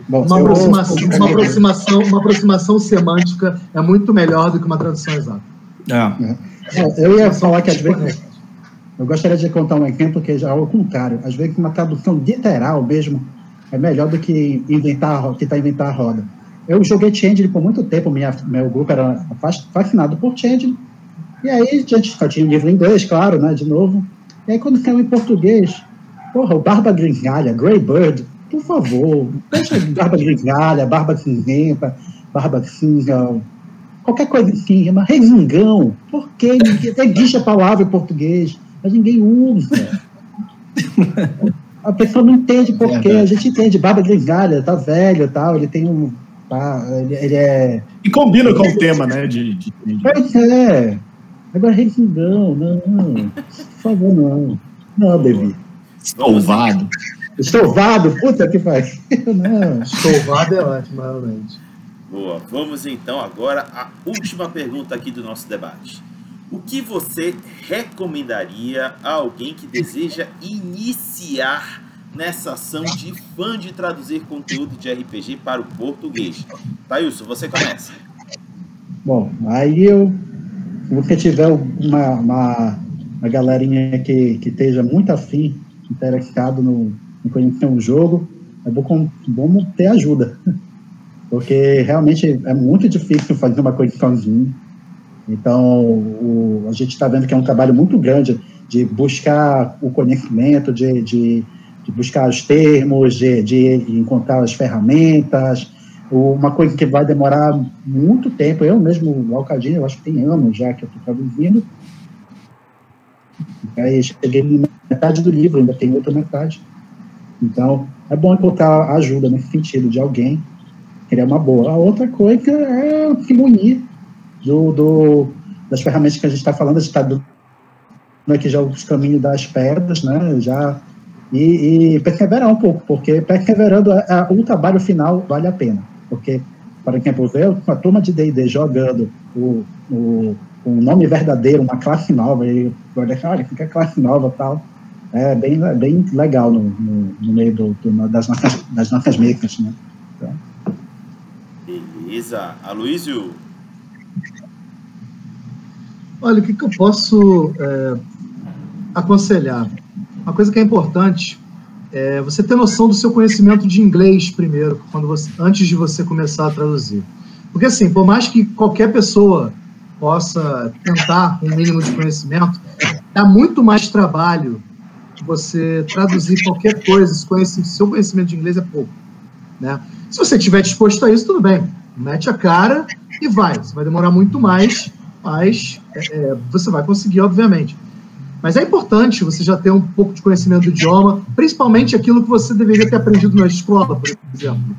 Bom, uma, aproximação, uma, aproximação, uma aproximação semântica é muito melhor do que uma tradução exata. É. É, eu ia falar que às vezes eu gostaria de contar um exemplo que é ao contrário. Às vezes, uma tradução literal mesmo é melhor do que inventar, tentar inventar a roda. Eu joguei Changeling por muito tempo, minha, meu grupo era fascinado por Changeling. E aí, a só tinha um livro em inglês, claro, né, de novo. E aí, quando saiu em português, porra, o Barba Grisalha, Grey Bird, por favor, deixa Barba Grisalha, Barba Cinzenta, Barba Cinza, qualquer coisa assim, mas resingão, por que? Existe a palavra em português mas ninguém usa. a pessoa não entende por quê. A gente entende, barba grisalha, tá velho e tal, ele tem um. Tá, ele, ele, é. E combina com o tema, né? De, de, de... Pois é. Agora, resingão, não, não. Por favor, não. Não, David. Estouvado. Estouvado, puta que faz. Não. Estouvado é ótimo, realmente. Boa. Vamos então agora à última pergunta aqui do nosso debate. O que você recomendaria a alguém que deseja iniciar nessa ação de fã de traduzir conteúdo de RPG para o português? Thailson, você começa. Bom, aí eu, se você tiver uma, uma, uma galerinha que, que esteja muito afim, interessado no, em conhecer um jogo, é bom, bom ter ajuda. Porque realmente é muito difícil fazer uma coisa sozinho. Então, o, a gente está vendo que é um trabalho muito grande de buscar o conhecimento, de, de, de buscar os termos, de, de, encontrar as ferramentas. Uma coisa que vai demorar muito tempo. Eu mesmo, o Alcadinho, eu acho que tem anos já que eu estou traduzindo. Aí cheguei na metade do livro, ainda tem outra metade. Então, é bom encontrar ajuda nesse sentido de alguém que é uma boa. A outra coisa é se munir do, do, das ferramentas que a gente está falando, a gente está dando aqui já os caminhos das pedras, né, já, e, e perseverar um pouco, porque perseverando, a, a, o trabalho final vale a pena, porque, por exemplo, ver uma turma de D&D jogando o, o, o nome verdadeiro, uma classe nova, e olha, olha, que é classe nova tal, é bem, bem legal no, no, no meio do, do, das, nossas, das mecas, né. Então, Beleza. Aloysio? Olha, o que, que eu posso é, aconselhar? Uma coisa que é importante é você ter noção do seu conhecimento de inglês primeiro, quando você, antes de você começar a traduzir. Porque, assim, por mais que qualquer pessoa possa tentar um mínimo de conhecimento, dá muito mais trabalho você traduzir qualquer coisa, se seu conhecimento de inglês é pouco. Né? Se você estiver disposto a isso, tudo bem. Mete a cara e vai. Você vai demorar muito mais, mas é, é, você vai conseguir, obviamente. Mas é importante você já ter um pouco de conhecimento do idioma, principalmente aquilo que você deveria ter aprendido na escola, por exemplo.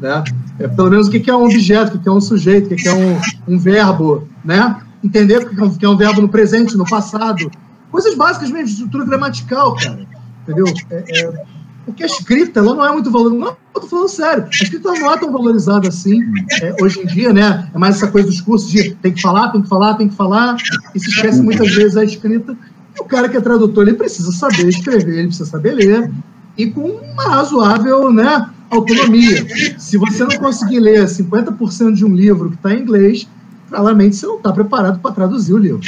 Né? É, pelo menos o que é um objeto, o que é um sujeito, o que é um, um verbo, né? Entender o que é um verbo no presente, no passado. Coisas básicas mesmo, de estrutura gramatical, cara. Entendeu? É, é, porque a escrita ela não é muito valorizada. Não, eu tô falando sério. A escrita não é tão valorizada assim é, hoje em dia, né? É mais essa coisa dos cursos de tem que falar, tem que falar, tem que falar, e se esquece muitas vezes a escrita. E o cara que é tradutor, ele precisa saber escrever, ele precisa saber ler, e com uma razoável né, autonomia. Se você não conseguir ler 50% de um livro que está em inglês, claramente você não está preparado para traduzir o livro.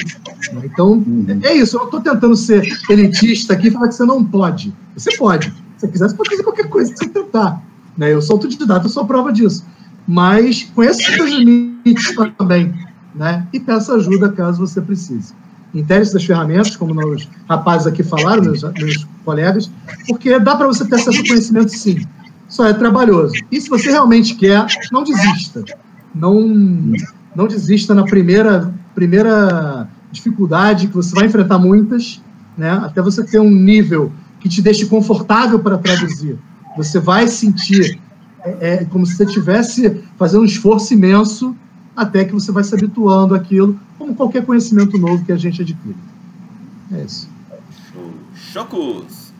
Então, é isso. Eu estou tentando ser elitista aqui e falar que você não pode. Você pode. Se você quiser, você pode fazer qualquer coisa que você tentar. Né? Eu sou autodidata, eu sou prova disso. Mas conheça os seus limites também. Né? E peça ajuda caso você precise. Interesse das ferramentas, como os rapazes aqui falaram, meus, meus colegas, porque dá para você ter acesso ao conhecimento sim. Só é trabalhoso. E se você realmente quer, não desista. Não, não desista na primeira, primeira dificuldade, que você vai enfrentar muitas, né? até você ter um nível que te deixe confortável para traduzir. Você vai sentir é, é, como se você estivesse fazendo um esforço imenso até que você vai se habituando àquilo, como qualquer conhecimento novo que a gente adquire. É isso. Chocos!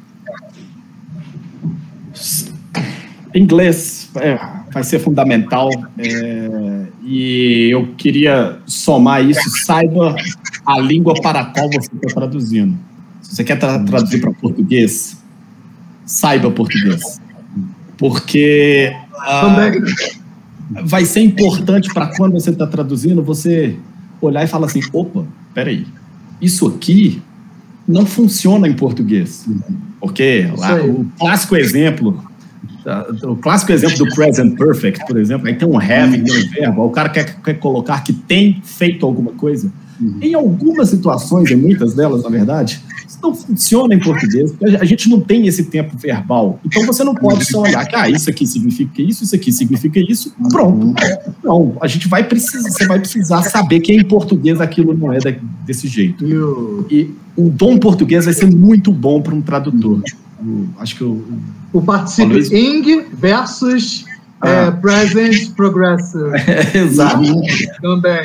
Inglês é, vai ser fundamental é, e eu queria somar isso. Saiba a língua para a qual você está traduzindo. Se você quer tra traduzir para português, saiba português. Porque uh, vai ser importante para quando você está traduzindo, você olhar e falar assim: opa, peraí, isso aqui não funciona em português. Porque lá, o clássico exemplo o clássico exemplo do present perfect, por exemplo, aí tem um have, tem um verbo, o cara quer, quer colocar que tem feito alguma coisa. Uhum. Em algumas situações, em muitas delas, na verdade, isso não funciona em português, porque a gente não tem esse tempo verbal. Então você não pode só olhar que ah, isso aqui significa isso, isso aqui significa isso, pronto. Não, a gente vai precisar, você vai precisar saber que em português aquilo não é desse jeito. E o dom português vai ser muito bom para um tradutor. O, acho que o, o participe ing versus ah. é, present progressive. exato. Também.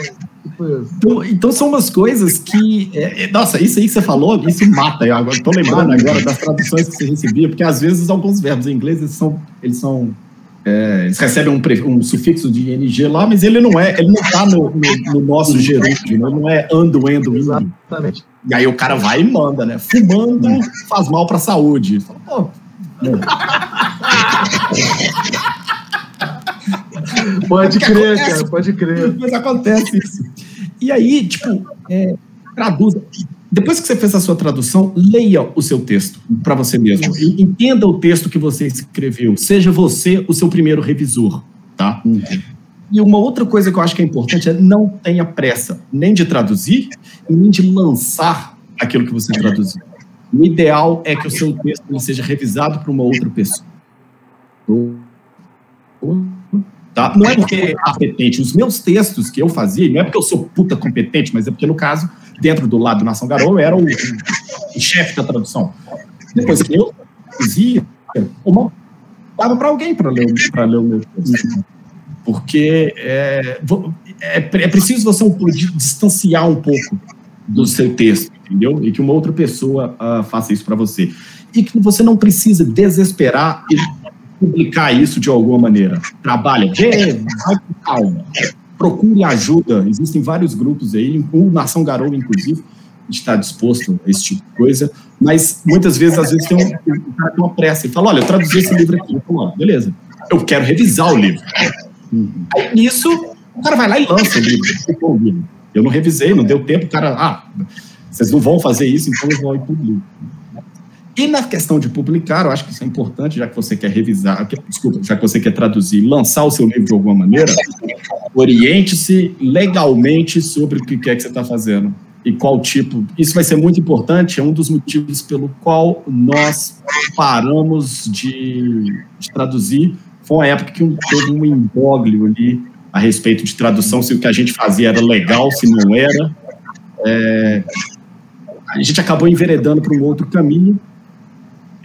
Então, então, são umas coisas que. É, é, nossa, isso aí que você falou, isso mata. Eu agora, tô lembrando agora das traduções que você recebia, porque às vezes alguns verbos em inglês eles são. Eles são é, eles recebem um, um, sufixo de ing lá, mas ele não é, ele não está no, no, no, nosso gerúndio, né? não é ando, endo, indo. Exatamente. E aí o cara vai e manda, né? Fumando faz mal para a saúde. Fala, pode crer, cara, pode crer. Mas acontece isso. E aí, tipo, é, traduz. Depois que você fez a sua tradução, leia o seu texto para você mesmo. E entenda o texto que você escreveu. Seja você o seu primeiro revisor, tá? Uhum. E uma outra coisa que eu acho que é importante é não tenha pressa, nem de traduzir nem de lançar aquilo que você traduziu. O ideal é que o seu texto seja revisado por uma outra pessoa. Tá? Não é porque é competente. Os meus textos que eu fazia, não é porque eu sou puta competente, mas é porque, no caso, dentro do lado do Nação Garou, eu era o, o chefe da tradução. Depois que eu traduzia, eu dava para alguém para ler, ler o meu texto. Porque é, é, é preciso você um, distanciar um pouco do seu texto, entendeu? E que uma outra pessoa uh, faça isso para você. E que você não precisa desesperar e publicar isso de alguma maneira. Trabalha, vai com calma, procure ajuda. Existem vários grupos aí, o Nação Garou, inclusive, está disposto a esse tipo de coisa, mas muitas vezes, às vezes, tem um, um cara com uma pressa e fala: Olha, eu traduzi esse livro aqui. Eu falo, beleza, eu quero revisar o livro. Aí, nisso, o cara vai lá e lança o livro. Eu não revisei, não deu tempo, o cara, ah, vocês não vão fazer isso, então eu vou e publico. E na questão de publicar, eu acho que isso é importante, já que você quer revisar, desculpa, já que você quer traduzir, lançar o seu livro de alguma maneira, oriente-se legalmente sobre o que é que você está fazendo e qual tipo. Isso vai ser muito importante, é um dos motivos pelo qual nós paramos de, de traduzir. Foi uma época que teve um imbróglio ali a respeito de tradução, se o que a gente fazia era legal, se não era. É, a gente acabou enveredando para um outro caminho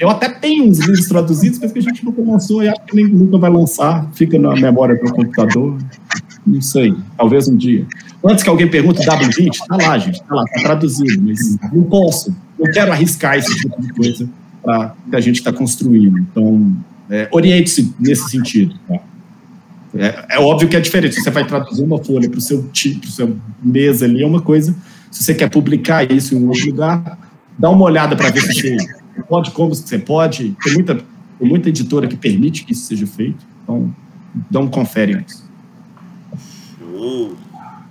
eu até tenho uns livros traduzidos, mas que a gente nunca lançou e acho que nem, nunca vai lançar. Fica na memória do computador. Não sei, talvez um dia. Antes que alguém pergunte W20, tá lá, gente, tá lá, tá traduzido, mas não posso. Não quero arriscar esse tipo de coisa que a gente está construindo. Então, é, oriente-se nesse sentido. Tá? É, é, óbvio que é diferente. Você vai traduzir uma folha para o seu tipo, para seu mesa ali, é uma coisa. Se você quer publicar isso em um outro lugar, dá uma olhada para ver se você pode como você pode. Tem muita, tem muita editora que permite que isso seja feito. Então, dá um confere antes. Show!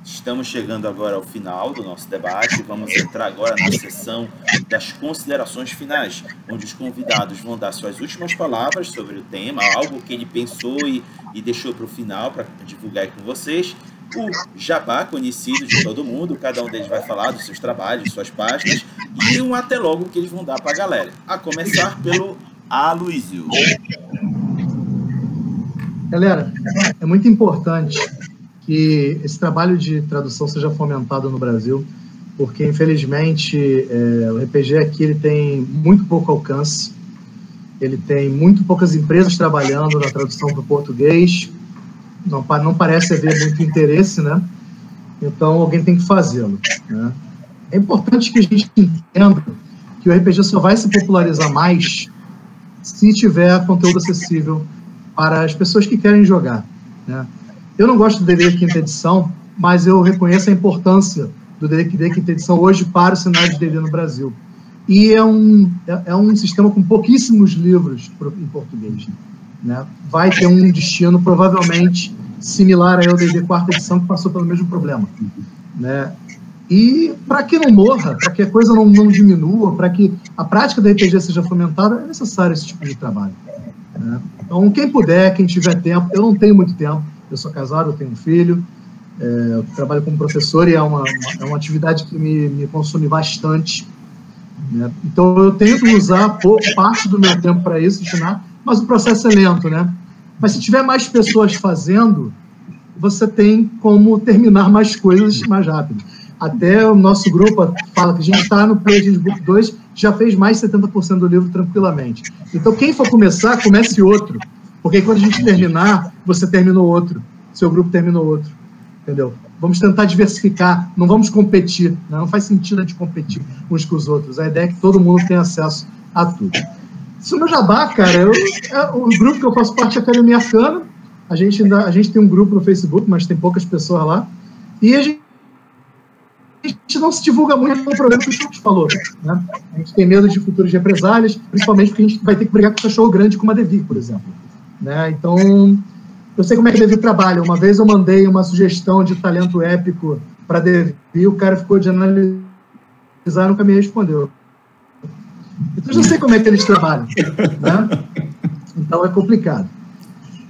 Estamos chegando agora ao final do nosso debate. Vamos entrar agora na sessão das considerações finais, onde os convidados vão dar suas últimas palavras sobre o tema, algo que ele pensou e, e deixou para o final para divulgar com vocês o jabá conhecido de todo mundo, cada um deles vai falar dos seus trabalhos, suas páginas, e um até logo que eles vão dar para a galera. A começar pelo Aloysio. Galera, é muito importante que esse trabalho de tradução seja fomentado no Brasil, porque infelizmente é, o RPG aqui ele tem muito pouco alcance, ele tem muito poucas empresas trabalhando na tradução para o português, não, não parece haver muito interesse, né? Então alguém tem que fazê-lo. Né? É importante que a gente entenda que o RPG só vai se popularizar mais se tiver conteúdo acessível para as pessoas que querem jogar. Né? Eu não gosto do D&D quinta edição, mas eu reconheço a importância do D&D quinta edição hoje para o cenário de D&D no Brasil. E é um, é, é um sistema com pouquíssimos livros em português. Né? Vai ter um destino provavelmente similar ao DD quarta edição que passou pelo mesmo problema. Né? E para que não morra, para que a coisa não, não diminua, para que a prática da RPG seja fomentada, é necessário esse tipo de trabalho. Né? Então, quem puder, quem tiver tempo, eu não tenho muito tempo, eu sou casado, eu tenho um filho, é, eu trabalho como professor e é uma, é uma atividade que me, me consome bastante. Né? Então, eu tento usar parte do meu tempo para isso, ensinar, mas o processo é lento, né? Mas se tiver mais pessoas fazendo, você tem como terminar mais coisas mais rápido. Até o nosso grupo fala que a gente está no Pledge Book 2, já fez mais 70% do livro tranquilamente. Então, quem for começar, comece outro. Porque quando a gente terminar, você terminou outro. Seu grupo terminou outro. entendeu? Vamos tentar diversificar, não vamos competir, né? não faz sentido a gente competir uns com os outros. A ideia é que todo mundo tenha acesso a tudo. Isso no Jabá, cara, eu, é, o grupo que eu faço parte é Academia Arcana, a gente, ainda, a gente tem um grupo no Facebook, mas tem poucas pessoas lá, e a gente a gente não se divulga muito no programa que o Chutes falou. Né? A gente tem medo de futuros represálias, principalmente porque a gente vai ter que brigar com um cachorro grande como a Devi, por exemplo. Né? Então, eu sei como é que a Devi trabalha. Uma vez eu mandei uma sugestão de talento épico para a Devi, o cara ficou de analisar e nunca me respondeu. Então, eu já sei como é que eles trabalham. Né? Então, é complicado.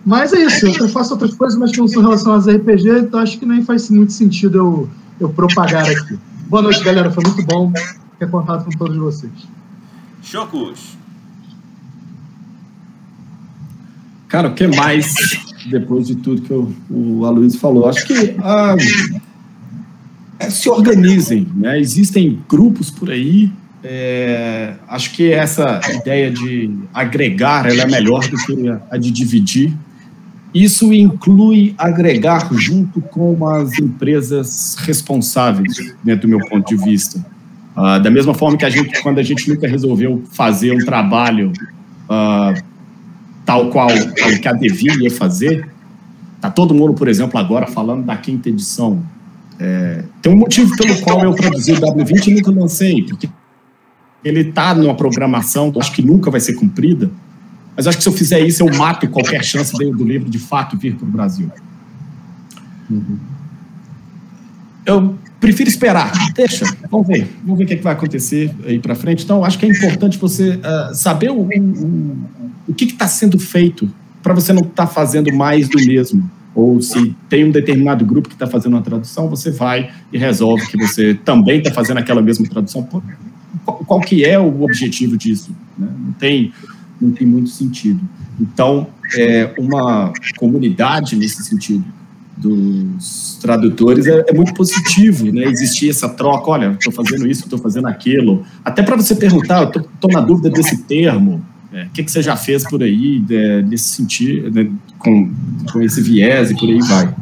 Mas é isso, eu faço outras coisas, mas são relacionadas a RPG, então acho que nem faz muito sentido eu eu propagar aqui. Boa noite, galera. Foi muito bom ter contato com todos vocês. Chocos. Cara, o que mais, depois de tudo que o, o Aloysio falou? Acho que ah, é, se organizem, né? Existem grupos por aí. É, acho que essa ideia de agregar é melhor do que a de dividir. Isso inclui agregar junto com as empresas responsáveis, dentro do meu ponto de vista. Uh, da mesma forma que a gente, quando a gente nunca resolveu fazer um trabalho uh, tal qual que a devia ia fazer, tá todo mundo, por exemplo, agora falando da quinta edição. É, tem um motivo pelo qual eu produzi o W20 e nunca lancei, porque ele está numa programação que acho que nunca vai ser cumprida, mas acho que se eu fizer isso, eu mato qualquer chance do livro de fato vir para o Brasil. Uhum. Eu prefiro esperar. Deixa, vamos ver. Vamos ver o que, é que vai acontecer aí para frente. Então, acho que é importante você uh, saber o, o, o que está sendo feito para você não estar tá fazendo mais do mesmo. Ou se tem um determinado grupo que está fazendo uma tradução, você vai e resolve que você também está fazendo aquela mesma tradução. Qual, que é o objetivo disso? Né? Não tem não tem muito sentido. Então, é, uma comunidade nesse sentido dos tradutores é, é muito positivo, né? Existir essa troca, olha, estou fazendo isso, estou fazendo aquilo, até para você perguntar, estou na dúvida desse termo, é, o que, que você já fez por aí é, nesse sentido, né, com, com esse viés e por aí vai.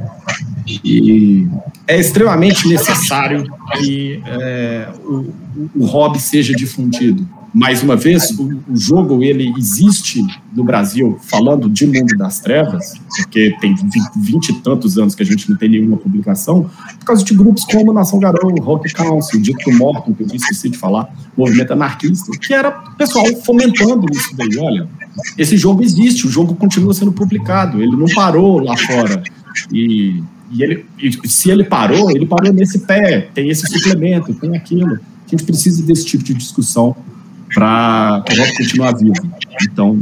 E é extremamente necessário que é, o, o hobby seja difundido mais uma vez, o, o, jogo ele existe no Brasil falando de mundo das trevas, porque tem vinte e tantos anos que a gente não tem nenhuma publicação, por causa de grupos como Nação Garou, Rock Council, Dito Morton, que eu esqueci de falar, Movimento Anarquista, que era pessoal fomentando isso daí. Olha, esse jogo existe, o jogo continua sendo publicado, ele não parou lá fora. E, e ele, e se ele parou, ele parou nesse pé, tem esse suplemento, tem aquilo. A gente precisa desse tipo de discussão para continuar vivo. Então,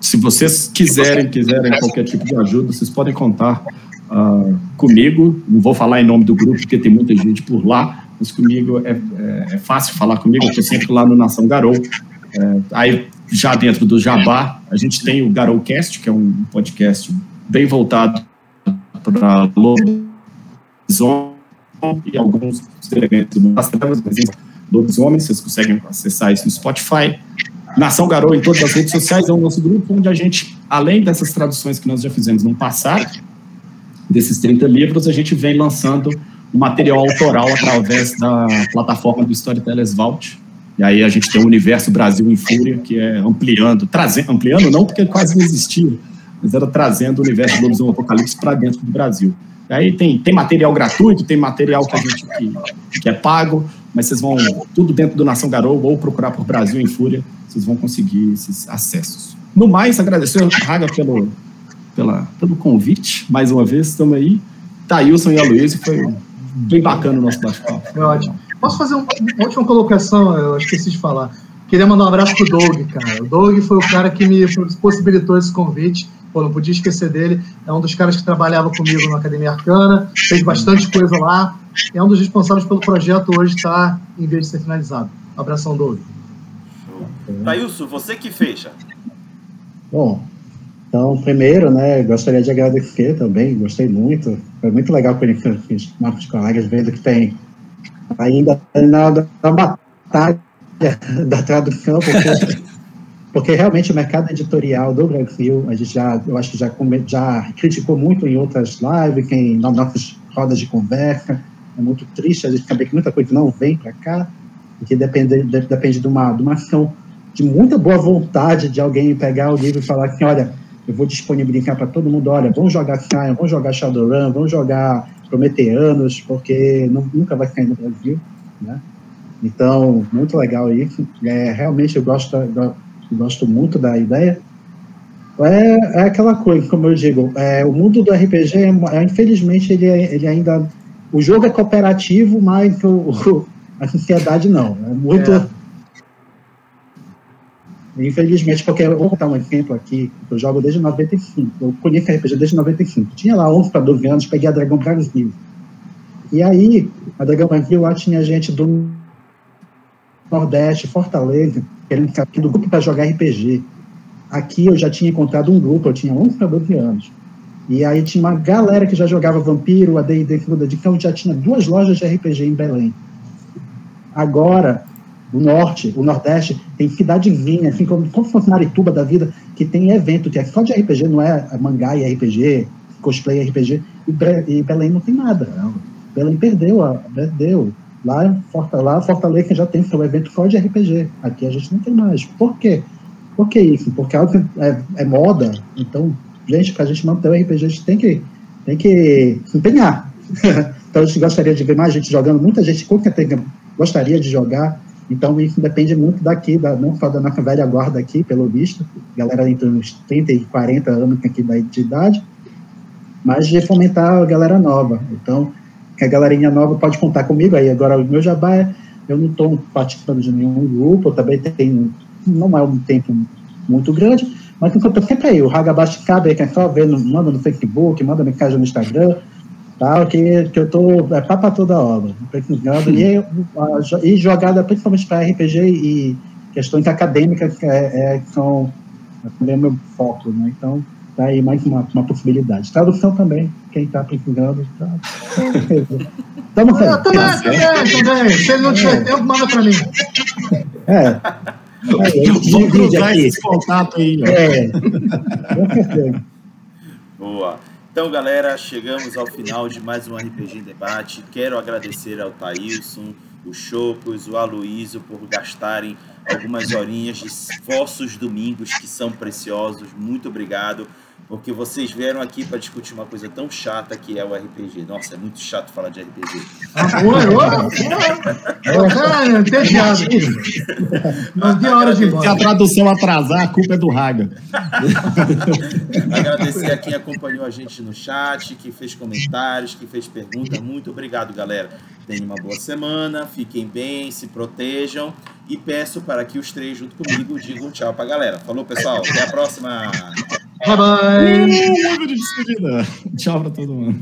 se vocês quiserem, quiserem qualquer tipo de ajuda, vocês podem contar uh, comigo. Não vou falar em nome do grupo, porque tem muita gente por lá, mas comigo é, é, é fácil falar comigo. Eu estou sempre lá no Nação Garou. É, aí, já dentro do Jabá, a gente tem o Garoucast, que é um podcast bem voltado para lobisomem e alguns elementos das trevas, mas Lobisomem, vocês conseguem acessar isso no Spotify. Nação Garou em todas as redes sociais é o nosso grupo onde a gente, além dessas traduções que nós já fizemos no passado, desses 30 livros, a gente vem lançando o material autoral através da plataforma do Storytellers Vault. E aí a gente tem o Universo Brasil em Fúria, que é ampliando, trazendo, ampliando não porque quase não existia, mas era trazendo o universo do Lobisomem Apocalipse para dentro do Brasil. Aí tem, tem material gratuito, tem material que a gente que, que é pago, mas vocês vão, tudo dentro do Nação Garou, ou procurar por Brasil em Fúria, vocês vão conseguir esses acessos. No mais, agradecer ao Raga pelo, pela, pelo convite, mais uma vez, estamos aí. Thailson e a foi bem bacana o nosso bate-papo. Foi ótimo. Posso fazer uma última colocação? Eu esqueci de falar. Queria mandar um abraço pro Doug, cara. O Doug foi o cara que me possibilitou esse convite. Pô, não podia esquecer dele. É um dos caras que trabalhava comigo na Academia Arcana, fez bastante coisa lá é um dos responsáveis pelo projeto hoje estar em vez de ser finalizado. Um abração, Doug. Tailson, você que fecha. Bom, então, primeiro, né, gostaria de agradecer também, gostei muito. Foi muito legal conhecer os nossos colegas, vendo que tem ainda na, na batalha da tradução, porque, porque realmente o mercado editorial do Brasil, a gente já, eu acho que já, já criticou muito em outras lives, quem, nossos rodas de conversa. É muito triste a gente saber que muita coisa não vem para cá, porque depende, de, depende de, uma, de uma ação de muita boa vontade de alguém pegar o livro e falar assim, olha, eu vou disponibilizar para todo mundo, olha, vamos jogar Sion, vamos jogar Shadowrun, vamos jogar Prometeanos, porque não, nunca vai sair no Brasil, né? Então, muito legal isso. É, realmente eu gosto, eu gosto muito da ideia. É, é aquela coisa, como eu digo, é, o mundo do RPG, é, infelizmente, ele, é, ele ainda. O jogo é cooperativo, mas o, o a sociedade não. É muito. É. Infelizmente, porque eu vou contar um exemplo aqui, eu jogo desde 95, eu conheço RPG desde 95. Tinha lá 11 para 12 anos, peguei a Dragão Brasil. E aí, a Dragão Brasil lá tinha gente do Nordeste, Fortaleza, querendo ficar do grupo para jogar RPG. Aqui eu já tinha encontrado um grupo, eu tinha 11 para 12 anos. E aí tinha uma galera que já jogava Vampiro, a D&D Segunda Edição, já tinha duas lojas de RPG em Belém. Agora, o Norte, o Nordeste, tem cidadezinha, assim como, como se fosse Marituba da vida, que tem evento que é só de RPG, não é mangá e RPG, cosplay e RPG, e, Belém não tem nada. Belém perdeu, perdeu. Lá, lá Fortaleza já tem seu evento só de RPG. Aqui a gente não tem mais. Por quê? Por que isso? Porque algo é, é moda. Então, gente, para a gente manter o RPG, a gente tem que, tem que se empenhar. então, a gente gostaria de ver mais gente jogando. Muita gente com certeza gostaria de jogar. Então, isso depende muito daqui, da, não só da nossa velha guarda aqui, pelo visto, galera entre uns 30 e 40 anos aqui da idade, mas de fomentar a galera nova. Então, que a galerinha nova pode contar comigo. Aí. Agora, o meu jabá é, eu não estou participando de nenhum grupo, eu também tenho, não é um tempo muito grande, mas eu sempre aí, o Hagabashi cabe, que é só ver, manda no Facebook, manda mensagem no Instagram, tal, que, que eu tô, é papa toda obra, e, e jogada principalmente para RPG e questões acadêmicas, que é, é, são é meu foco, né, então Tá aí mais uma, uma possibilidade. Tradução também, quem está precisando. Tá... Estamos Eu também, também, Se ele não tiver é. tempo, manda para mim. É. Aí, Vamos cruzar esse contato aí. Ó. É. Boa. Então, galera, chegamos ao final de mais um RPG em Debate. Quero agradecer ao Thailson, o Chopos, o Aloísio por gastarem algumas horinhas de vossos domingos que são preciosos. Muito obrigado porque vocês vieram aqui para discutir uma coisa tão chata que é o RPG. Nossa, é muito chato falar de RPG. Ah, oi, oi, oi. Entediado. Não tem hora de Se a tradução atrasar, a culpa é do Raga. Agradecer a quem acompanhou a gente no chat, que fez comentários, que fez perguntas. Muito obrigado, galera. Tenham uma boa semana, fiquem bem, se protejam e peço para que os três, junto comigo, digam tchau para a galera. Falou, pessoal. Até a próxima. Bye bye. Despedida. Tchau para todo mundo.